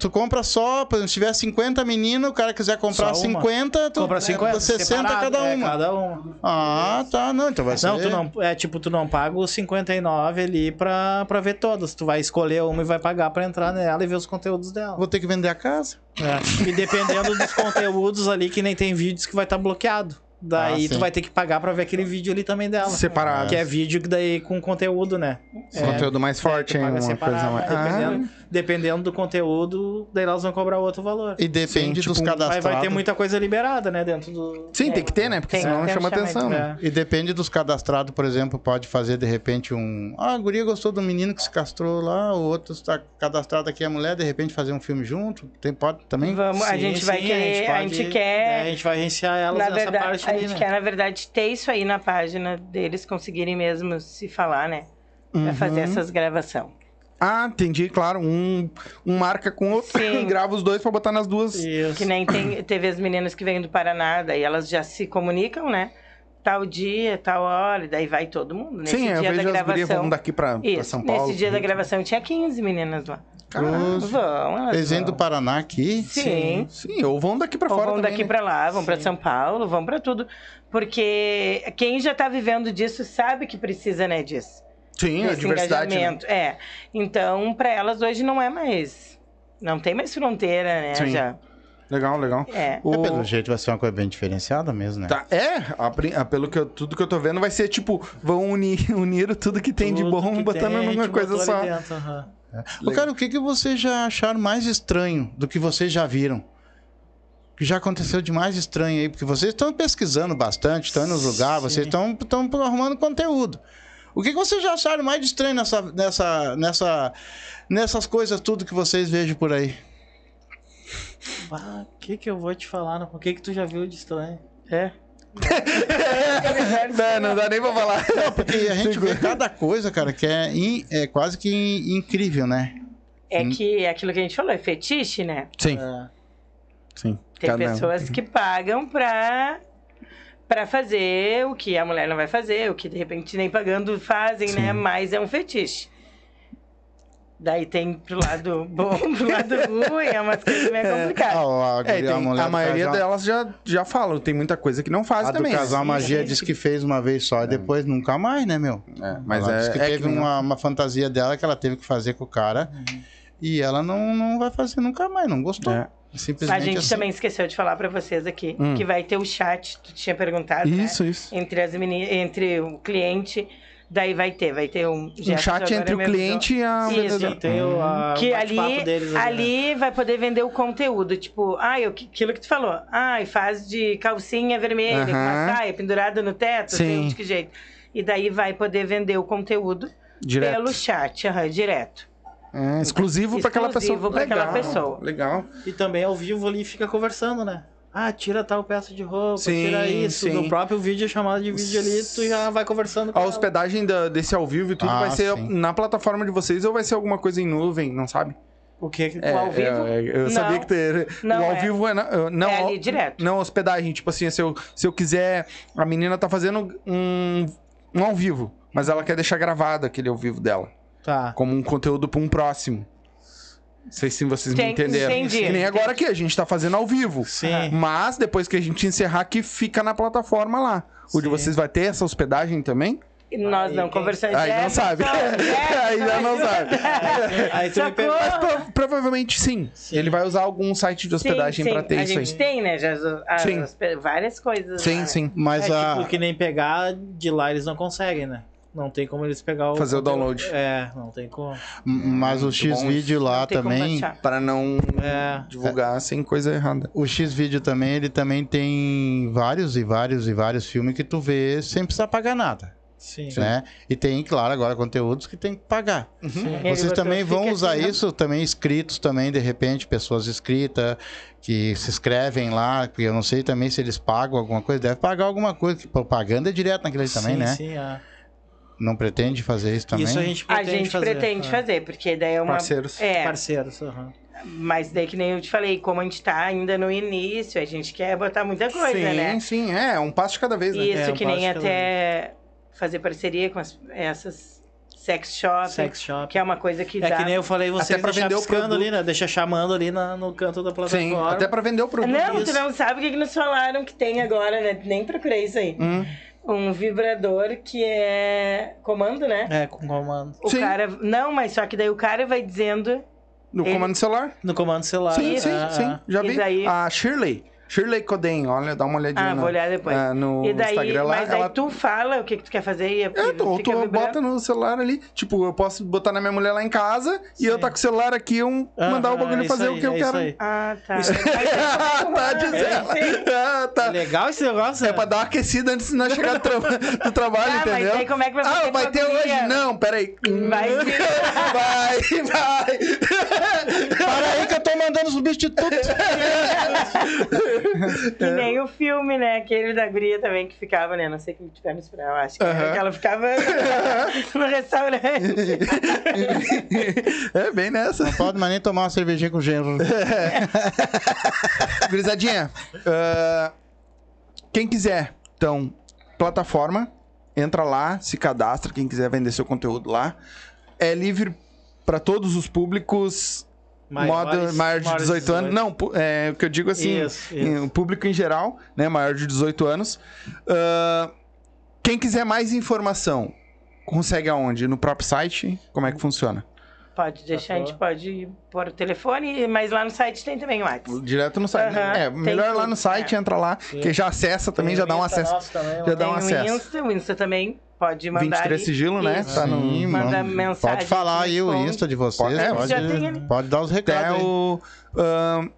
Tu compra só, por exemplo, se tiver 50 meninas, o cara quiser comprar Só uma. 50, tu Compra 50, 60 separado, cada é, uma. cada uma. Ah, tá, não, então vai ser. Não, tu não, é tipo, tu não paga os 59 ali pra, pra ver todas. Tu vai escolher uma e vai pagar pra entrar nela e ver os conteúdos dela. Vou ter que vender a casa. É. E dependendo dos conteúdos ali, que nem tem vídeos que vai estar bloqueado. Daí Ah, tu vai ter que pagar pra ver aquele vídeo ali também dela. Separado. Que é vídeo que daí com conteúdo, né? É. Conteúdo mais forte, hein? paga Uma separado, coisa mais. Ah, dependendo, do conteúdo, daí elas vão cobrar outro valor. E depende Sim, dos tipo, Vai, cadastrados. vai ter muita coisa liberada, né? Dentro do. sim, tem que ter, né? Porque Tem, senão tem chama atenção. né? É. E depende dos cadastrados, por exemplo, pode fazer de repente um. Ah, a guria gostou do menino que se castrou lá, o outro está cadastrado aqui, a mulher, de repente fazer um filme junto. Tem, pode também? Vamos, a Sim, gente vai sim, querer, a gente, pode- quer, é, a gente vai agenciar elas na nessa verdade, parte a ali, gente né? quer, na verdade, ter isso aí na página deles conseguirem mesmo se falar, né? Pra Uhum. fazer essas gravações. Ah, entendi, claro. Um, um marca com outro Sim. e grava os dois pra botar nas duas. Isso. Que nem tem, teve as meninas que vêm do Paraná, daí elas já se comunicam, né? Tal dia, tal hora, e daí vai todo mundo. Nesse Sim, eu dia da vejo as gurias gravação. vão daqui pra, pra São Paulo. nesse dia da gravação tinha 15 meninas lá. Caramba. Vão, elas Eles vêm do. Paraná aqui. Sim. Sim, ou vão daqui pra Ou fora vão também, daqui né? pra lá, vão pra São Paulo, vão pra tudo. Porque quem já tá vivendo disso sabe que precisa, né, disso. Sim, a diversidade. né? engajamento. É. Então, pra elas hoje não é mais. Não tem mais fronteira, né? Sim. Já. Legal, legal. É. O- É, pelo jeito vai ser uma coisa bem diferenciada mesmo, né? Tá, é, a a- pelo que eu, tudo que eu tô vendo vai ser tipo, vão unir, unir tudo que tem de Tudo bom, que botando tem, numa coisa só. ali dentro, aham. Ô, cara, o que, que vocês já acharam mais estranho do que vocês já viram? Que já aconteceu de mais estranho aí? Porque vocês estão pesquisando bastante, estão indo nos lugares, vocês estão estão arrumando conteúdo. O que, que vocês já acharam mais de estranho nessa, nessa, nessa, nessas coisas tudo que vocês vejam por aí? Ah, o que que eu vou te falar? não? O que que tu já viu de estranho? É. não, não dá nem pra falar. Porque a gente vê cada coisa, cara, que é, in- é quase que in- incrível, né? É que é aquilo que a gente falou, é fetiche, né? Sim, É. sim. Tem Cada um. pessoas que pagam pra, pra fazer o que a mulher não vai fazer, o que de repente nem pagando fazem, né? Mas é um fetiche. Daí tem pro lado bom, pro lado ruim, é umas coisas meio complicadas. Ah, a, É, a tem- a do maioria casal- delas já, já falam, tem muita coisa que não faz A do também. casal Sim, Magia sim. disse que fez uma vez só e depois nunca mais, né, meu? É, mas ela é, disse que é teve que uma, uma fantasia dela que ela teve que fazer com o cara e ela não, não vai fazer nunca mais, não gostou. É. Simplesmente A gente assim. também esqueceu de falar pra vocês aqui Hum. que vai ter o chat, tu tinha perguntado, né? Isso, isso. Entre, as meni... entre o cliente, daí vai ter, vai ter um... Um chat entre o cliente e a Isso. a, que ali, deles ali, né? ali vai poder vender o conteúdo. Tipo, ai, que- aquilo que tu falou. Ai, faz de calcinha vermelha, com saia pendurada no teto, Sim. de que jeito. E daí vai poder vender o conteúdo Direto. pelo chat, direto. É, exclusivo pra aquela pessoa. Exclusivo pra aquela Legal, pessoa. Legal. E também ao vivo ali fica conversando, né? Ah, tira tal peça de roupa, Sim, tira isso. sim. No próprio vídeo, chamada de vídeo ali, tu já vai conversando com A ela. hospedagem da- desse ao vivo e tudo Ah, vai ser sim. na plataforma de vocês ou vai ser alguma coisa em nuvem, não sabe? O que. É, ao vivo? é, é, eu Não. sabia que ter, Não o ao é. vivo é na- não, É ali direto. Não, hospedagem, tipo assim, se eu, se eu quiser, a menina tá fazendo um, um ao vivo, mas ela quer deixar gravado aquele ao vivo dela, Tá. como um conteúdo pra um próximo. Não sei se vocês me entenderam. entendi. Que nem agora aqui, a gente tá fazendo ao vivo. Sim. Mas depois que a gente encerrar aqui, fica na plataforma lá. O de Sim. vocês vai ter essa hospedagem também? Nós Aí não conversamos. Aí não sabe. Ainda não sabe. Aí tu me. Mas pro- provavelmente sim. Ele vai usar algum site de hospedagem sim, pra ter a isso gente aí. tem, né? Já, as- Sim. as- várias coisas. Sim, lá. sim. Mas é, a. tipo, que nem pegar de lá eles não conseguem, né? Não tem como eles pegar o. Fazer o download. É, não tem como. Mas o X bom vídeo lá também. Para não É. divulgar sem coisa errada. O X vídeo também, ele também tem vários e vários e vários filmes que tu vê sem precisar pagar nada. Sim. né? E tem, claro, agora conteúdos que tem que pagar. Ele Vocês botou, também vão usar assim, isso, também inscritos também, de repente, pessoas inscritas que se inscrevem lá, porque eu não sei também se eles pagam alguma coisa, deve pagar alguma coisa, que propaganda é direto naquele ali também, sim, né? Sim, é. Não pretende fazer isso também? Isso a gente A pretende gente fazer. pretende é. fazer, porque daí é uma. Parceiros. É, Parceiros. aham. mas daí que nem eu te falei, como a gente tá ainda no início, a gente quer botar muita coisa, sim, né? sim, é, um passo de cada vez, né? Isso, É, um que nem até fazer parceria com as- essas sex shops, Sex shop. que é uma coisa que É dá. que nem eu falei, vocês Até pra vender o produto. ali, né? Deixa chamando ali na- no canto da plataforma. Sim, até pra vender o produto. Não, isso. tu não sabe o que, que nos falaram que tem agora, né? Nem procurei isso aí. Hum. Um vibrador que é comando, né? É, com comando. O Sim. cara. Não, mas só que daí o cara vai dizendo. No Ele- comando celular? No comando celular. Sim, é, sim, é. sim. Já E vi. daí- A Shirley. Shirley Coden, olha, dá uma olhadinha Ah, no, vou olhar depois. é, no e daí, Instagram lá. mas daí ela... tu fala o que, que tu quer fazer e É, tu, fica tu bota no celular ali. Tipo, eu posso botar na minha mulher lá em casa e eu tá com o celular aqui, um, mandar o bagulho é fazer aí, o que eu é isso quero. aí. Ah, tá. Isso tá dizendo. Ah, É tá. legal esse negócio? É pra dar uma aquecida antes de nós chegar do, tra- do trabalho, Ah, mas entendeu? daí como é que vai Ah, fazer vai com a ter hoje? Não, peraí. Vai ter. vai, vai. Que mandando substituto. Que nem o filme, né? Aquele da guria também que ficava, né? Não sei como tiver no esperar, eu acho. Que, era Aham. que ela ficava no restaurante. É bem nessa. Não pode mais nem tomar uma cervejinha com gelo. Gurizadinha, ah, quem quiser, então, plataforma, entra lá, se cadastra, quem quiser vender seu conteúdo lá. É livre para todos os públicos, Modo maior de maiores 18 anos. Não, é o que eu digo assim, Isso, isso. o público em geral, né, maior de 18 anos. Ah, quem quiser mais informação, consegue aonde? No próprio site? Como é que funciona? Pode deixar, a gente pode pôr o telefone, mas lá no site tem também o WhatsApp. Direto no site. Aham, é, tem melhor lá no site, é. entra lá, que já acessa também, Tem já dá um acesso. também, Já lá. dá um tem o acesso. Insta, o Insta também pode mandar 23 ali. sigilo, né? Isso. Tá no- Sim, Manda mano. mensagem, Pode falar aí o. Insta de vocês. Pode- é, Pode, tem pode dar os Até recados. aí. o. ahn,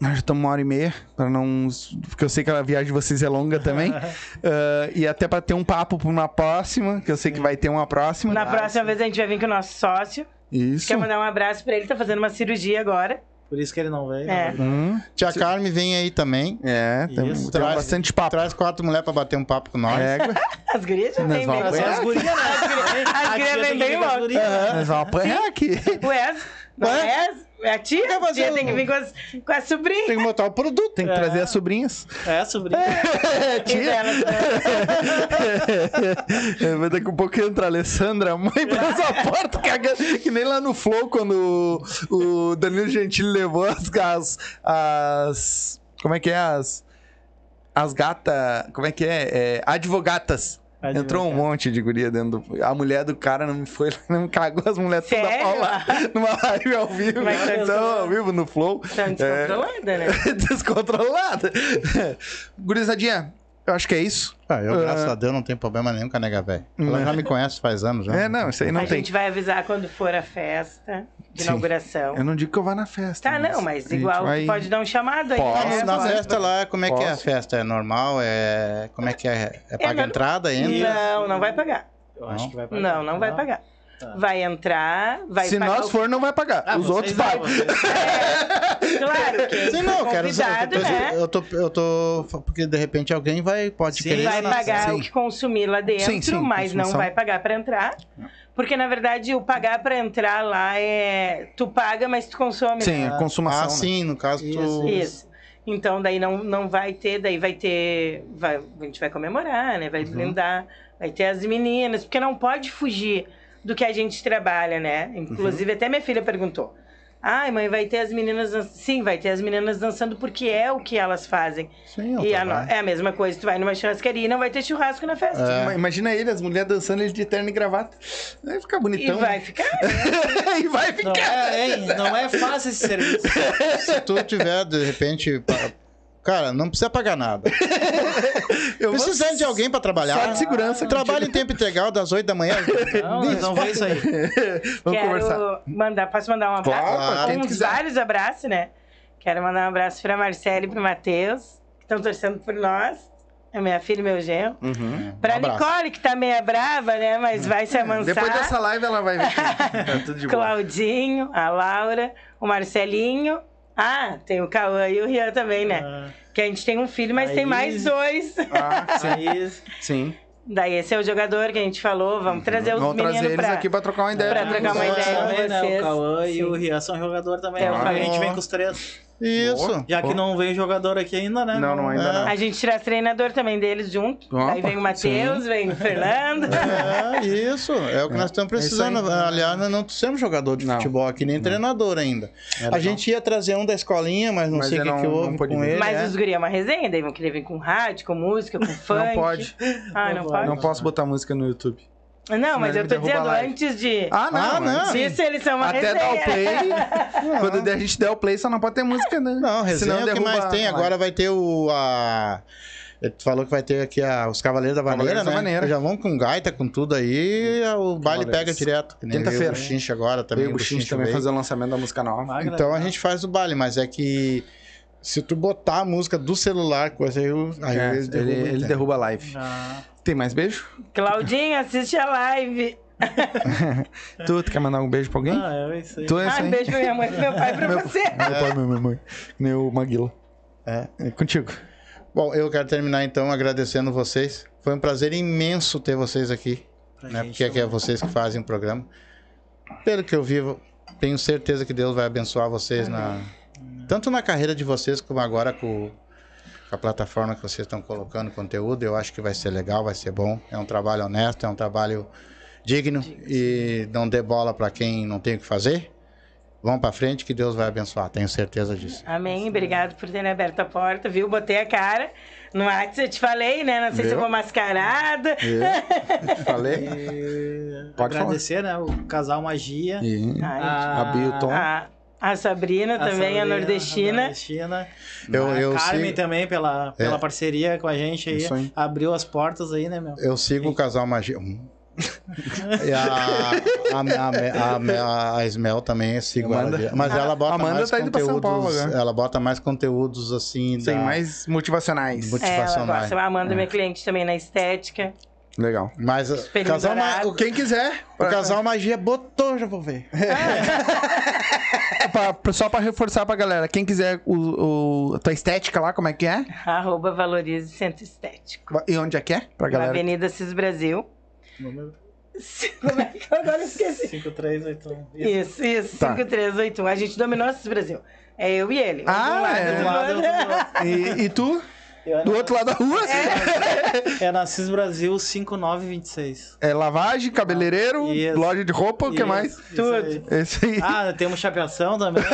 nós já estamos uma hora e meia, para não. Porque eu sei que a viagem de vocês é longa também. Ah, e até para ter um papo para uma próxima, que eu sei que vai ter uma próxima. Na próxima vez a gente vai vir com o nosso sócio. Isso. Quer mandar um abraço pra ele, tá fazendo uma cirurgia agora. Por isso que ele não veio. É. né? Hum, Tia Carmen vem aí também. é, tem, Isso. Traz- bastante papo. Traz quatro mulheres pra bater um papo com nós. É, As gurias já mesmo. apanhar. As gurias, né? As gurias que bem logo. nós vamos apanhar aqui. O Ez, não Ué? É? É a tia? Fazer tia um- tem que vir com as, com a sobrinha. Tem que botar o produto. Tem que trazer as sobrinhas. É, sobrinho. É, E delas, É, mas daqui a pouco entra a Alessandra, a mãe pra essa porta cagando. Que nem lá no Flow, quando o, o Danilo Gentili levou as, as, as- Como é que é? As. As gatas. Como é que é? é advogatas. Entrou um monte de guria dentro do. A mulher do cara não foi lá, não cagou as mulheres todas Sério? pra lá. Numa live ao vivo. Mas tá Então, ao vivo no Flow. Tão descontrolada, né? Descontrolada. Gurizadinha, eu acho que é isso. Ah, eu, graças a Deus, não tenho problema nenhum com a nega velha. Ela já me conhece faz anos já. É, não, isso aí não a tem. gente vai avisar quando for a festa de Sim. inauguração. Eu não digo que eu vá na festa. Tá, não, mas igual vai- pode dar um chamado aí. Posso, né? Na Posso. festa lá, como é que é a Posso. festa? É normal? É... Como é que é? É paga normal. entrada? Entra? Não, não vai pagar. Eu acho que vai pagar. Não, não vai pagar. Vai entrar, vai Se pagar nós o- for, não vai pagar. Ah, Os outros não, pagam. vocês- Claro, quem Sim, não, eu quero tô, né? eu, tô, eu tô. Porque de repente alguém vai, pode Sim, querer. vai pagar sim. o que consumir lá dentro, Sim, sim, mas não consumição. vai pagar pra entrar. Porque, na verdade, o pagar pra entrar lá é... Tu paga, mas tu consome. Sim, né? a consumação. Ah, né? sim, no caso tu. Isso. Isso. Então, daí não, não vai ter, daí vai ter... Vai, a gente vai comemorar, né? Uhum. Vai blindar, vai ter as meninas, porque não pode fugir do que a gente trabalha, né? Inclusive, Uhum. até minha filha perguntou. Ai, mãe, vai ter as meninas... dan-" Sim, vai ter as meninas dançando porque é o que elas fazem. Sim, eu E a no- é a mesma coisa, tu vai numa churrascaria e não vai ter churrasco na festa. É. Ima- Imagina ele, as mulheres dançando ele de terno e gravata. Vai ficar E bonitão. vai né? ficar. e vai Não ficar. é, hein? Não é fácil esse serviço. Se tu tiver, de repente. Cara, não precisa pagar nada. Eu vou- Precisando de alguém pra trabalhar. Só de segurança. Trabalho em tempo integral das 8 da manhã. Não, vamos ver isso aí. Vamos Quero conversar. mandar, posso mandar um abraço? Claro, Uns vários abraços, né? Quero mandar um abraço pra Marcela e pro Matheus, que estão torcendo por nós. a minha filha e meu genro. Uhum. Pra Um. Nicole, que tá meio brava, né? Mas vai se amansar. Depois dessa live ela vai ver. Tá tudo de boa. Claudinho, a Laura, o Marcelinho. Ah, tem o Cauã e o Rian também, né? Ah, Que a gente tem um filho, mas Aí- tem mais dois. Ah, sim. sim. Daí esse é o jogador que a gente falou. Vamos trazer os Vamos meninos trazer eles pra... aqui pra trocar uma ideia. pra trocar uma vocês. ideia. com também, né? vocês. O Cauã e o Rian são jogador também. Então, a gente vem com os três. Isso. Já que não veio jogador aqui ainda, né? Não, não, ainda não. A gente tira treinador também deles junto. Opa, Aí vem o Matheus, vem o Fernando. É, isso. É o que nós estamos precisando. isso aí. Aliás, nós não somos jogador de Não. futebol aqui, nem treinador ainda. a gente ia trazer um da escolinha, mas não Mas sei o que, não- que houve não com vir. ele. Mas é. os guri é uma resenha, daí vão querer vir com rádio, com música, com funk. Não pode. Ah, não, Não pode? Não posso botar música no YouTube. Não, mas Senão eu tô ele derruba dizendo antes de. Ah, não. Ah, não. Isso eles são uma Até resenha. dar o play. Quando a gente der o play, só não pode ter música, né? Não, resenha é o que derruba mais tem. Agora vai ter o. A... Tu falou que vai ter aqui a- os Cavaleiros da Vaneira, Cavaleiros da né? Vaneira. Já vão com gaita, com tudo aí, o baile pega direto. Quinta-feira. O Chincha agora também. O Buchinho também fazer o lançamento da música nova. Magra, Então a gente faz o baile, mas é que se tu botar a música do celular, coisa aí, aí É, ele, derrubam. ele entende? derruba a live. Ah, Tem mais beijo? Claudinho, assiste a live. Tu, tu quer mandar um beijo pra alguém? ah, é isso aí. Tu é isso Ah, aí? um beijo pra minha mãe pro meu pai pra Meu- você. Meu pai, minha mãe. O Maguila. É. É contigo. Bom, eu quero terminar então agradecendo vocês. Foi um prazer imenso ter vocês aqui, Pra né? gente Porque aqui é vocês que fazem o programa. Pelo que eu vivo, tenho certeza que Deus vai abençoar vocês na tanto na carreira de vocês como agora com, com a plataforma que vocês estão colocando conteúdo. Eu acho que vai ser legal, vai ser bom. É um trabalho honesto, é um trabalho digno e não dê bola para quem não tem o que fazer. Vão para frente que Deus vai abençoar, tenho certeza disso. Amém. Obrigado por terem aberto a porta, viu? Botei a cara. No WhatsApp eu te falei, né? Não sei se eu vou mascarada. Falei? E Pode agradecer, né? O casal Magia. E... Ai, A Bilton. a, a Sabrina também, a Sabrina, nordestina. a nordestina. Eu- a eu Carmen sigo- também, pela, pela É. parceria com a gente aí, aí. Abriu as portas aí, né, meu? Eu sigo o casal Magia. E a, a, a, a, a Ismel também eu sigo Amanda. ela. Mas ela bota Amanda mais tá indo pra São conteúdos. Paulo agora. ela bota mais conteúdos assim. Tem da- mais motivacionais. Muito- É, ela motivacionais. gosta. A Amanda, minha cliente também na estética. Legal. Mas o Espelho casal, Ma- dourado. Quem quiser. o casal Magia botou, já vou ver. pra- só pra reforçar pra galera. Quem quiser o, o- a tua estética lá, como é que é? Arroba Valorize Centro Estético. E onde é que é? Pra Na galera. Avenida Cis Brasil. Como é que eu agora esqueci? 5381. Isso, isso, Tá. 5381. A gente dominou a Cis Brasil. É eu e ele. Um Ah, um lado, é. do Do lado, do outro. E, e tu? Eu Do outro lado da rua? É na CIS Brasil 5926. É lavagem, cabeleireiro, Isso. loja de roupa, o que mais? isso Tudo. aí. Esse aí. Ah, temos chapeação também.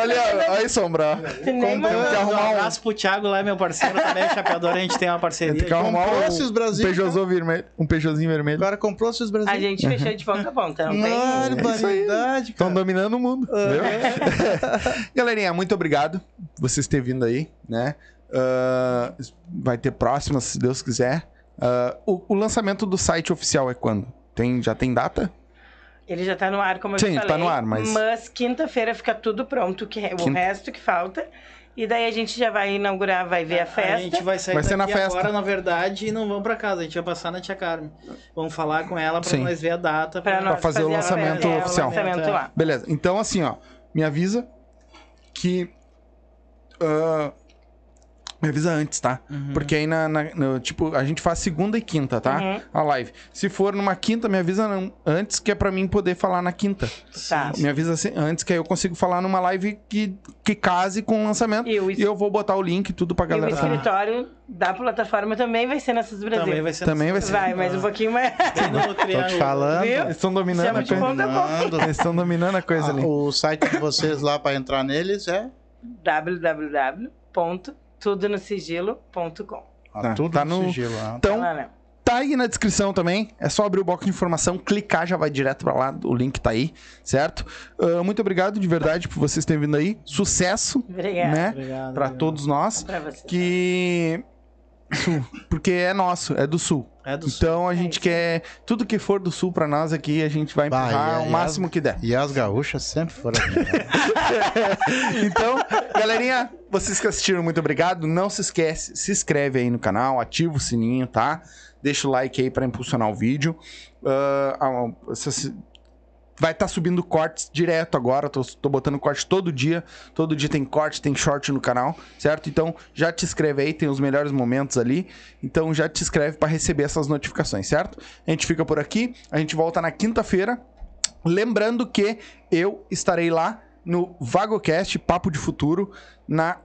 olha, olha aí, Sombra. Nem Temos que. Um arrumar um. abraço pro Thiago lá, meu parceiro também, é chapeador, a gente tem uma parceria. Tem que arrumar Comprou um, esses um Brasil, Peugeotzinho vermelho. Um Peugeotzinho vermelho. Agora comprou esses Brasil. A gente fechou de ponta a ponta, não tem? Barbaridade, Estão dominando o mundo. Viu? Galerinha, muito obrigado por vocês terem vindo aí, né? Ah, vai ter próximas, se Deus quiser. Ah, o, o lançamento do site oficial é quando? Tem, já tem data? Ele já tá no ar, como eu Sim, te falei. tá no ar, mas- quinta-feira fica tudo pronto, que o Quinta- resto que falta. E daí a gente já vai inaugurar, vai ver a festa. A gente vai sair Vai ser na festa. agora, na verdade, e não vamos pra casa. A gente vai passar na Tia Carmen. Vamos falar com ela pra Sim. nós ver a data. Pra nós fazer o lançamento é, oficial. O lançamento É. lá. Beleza. Então, assim, ó. Me avisa que. ah, me avisa antes, tá? Uhum. Porque aí, na, na- no- tipo, a gente faz segunda e quinta, tá? Uhum. A live. Se for numa quinta, me avisa antes, que é pra mim poder falar na quinta. Tá. Me avisa assim, antes, que aí eu consigo falar numa live que, que case com o lançamento. E o, E eu vou botar o link tudo pra e o galera escritório da plataforma também vai ser nessas Brasil. Também vai ser. Também vai ser. Vai, mas um pouquinho mais. Tô te falando. Viu? Eles estão dominando Chama a coisa. Mando. Eles estão dominando a coisa Ah, ali. o site de vocês lá pra entrar neles é www.tudonosigilo.com. ah, Tá, tudo tá no no- sigilo. ah. Então, Lá, né? Tá aí na descrição também. É só abrir o box de informação, clicar, já vai direto pra lá. O link tá aí, certo? Ah, muito obrigado de verdade por vocês terem vindo aí. Sucesso, Obrigada. né? Obrigado. Pra obrigado. todos nós. Pra você. Que. Sul. Porque é nosso, é do sul. É do sul. Então a gente quer. Tudo que for do sul pra nós aqui, a gente vai Bah, empurrar e- o e máximo que der. E as gaúchas sempre foram. Então, galerinha, vocês que assistiram, muito obrigado. Não se esquece, se inscreve aí no canal, ativa o sininho, tá? Deixa o like aí pra impulsionar o vídeo. Se- vai estar subindo cortes direto agora. Tô, tô botando corte todo dia. Todo dia tem corte, tem short no canal, certo? Então já te inscreve aí, tem os melhores momentos ali. Então já te inscreve pra receber essas notificações, certo? A gente fica por aqui. A gente volta na quinta-feira. Lembrando que eu estarei lá no VagoCast Papo de Futuro na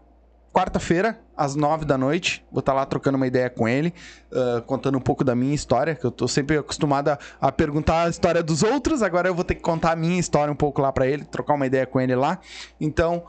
quarta-feira, às nove da noite. Vou estar lá trocando uma ideia com ele, ah, contando um pouco da minha história, que eu tô sempre acostumado a, a perguntar a história dos outros. Agora eu vou ter que contar a minha história um pouco lá pra ele, trocar uma ideia com ele lá. Então,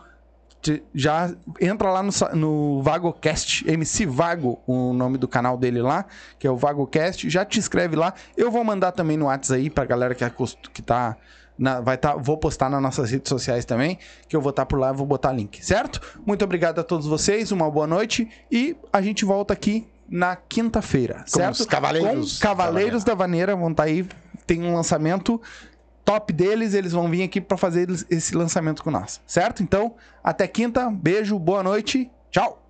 te- já entra lá no, no VagoCast, MC Vago, o nome do canal dele lá, que é o VagoCast. Já te inscreve lá. Eu vou mandar também no WhatsApp aí pra galera que, acost- que tá. Na- vai tá, vou postar nas nossas redes sociais também, que eu vou estar por lá e vou botar link, certo? Muito obrigado a todos vocês, uma boa noite e a gente volta aqui na quinta-feira, certo? os Cavaleiros. Com Cavaleiros da Vaneira vão estar aí, tem um lançamento top deles, eles vão vir aqui para fazer esse lançamento com nós, certo? Então, até quinta, beijo, boa noite, tchau!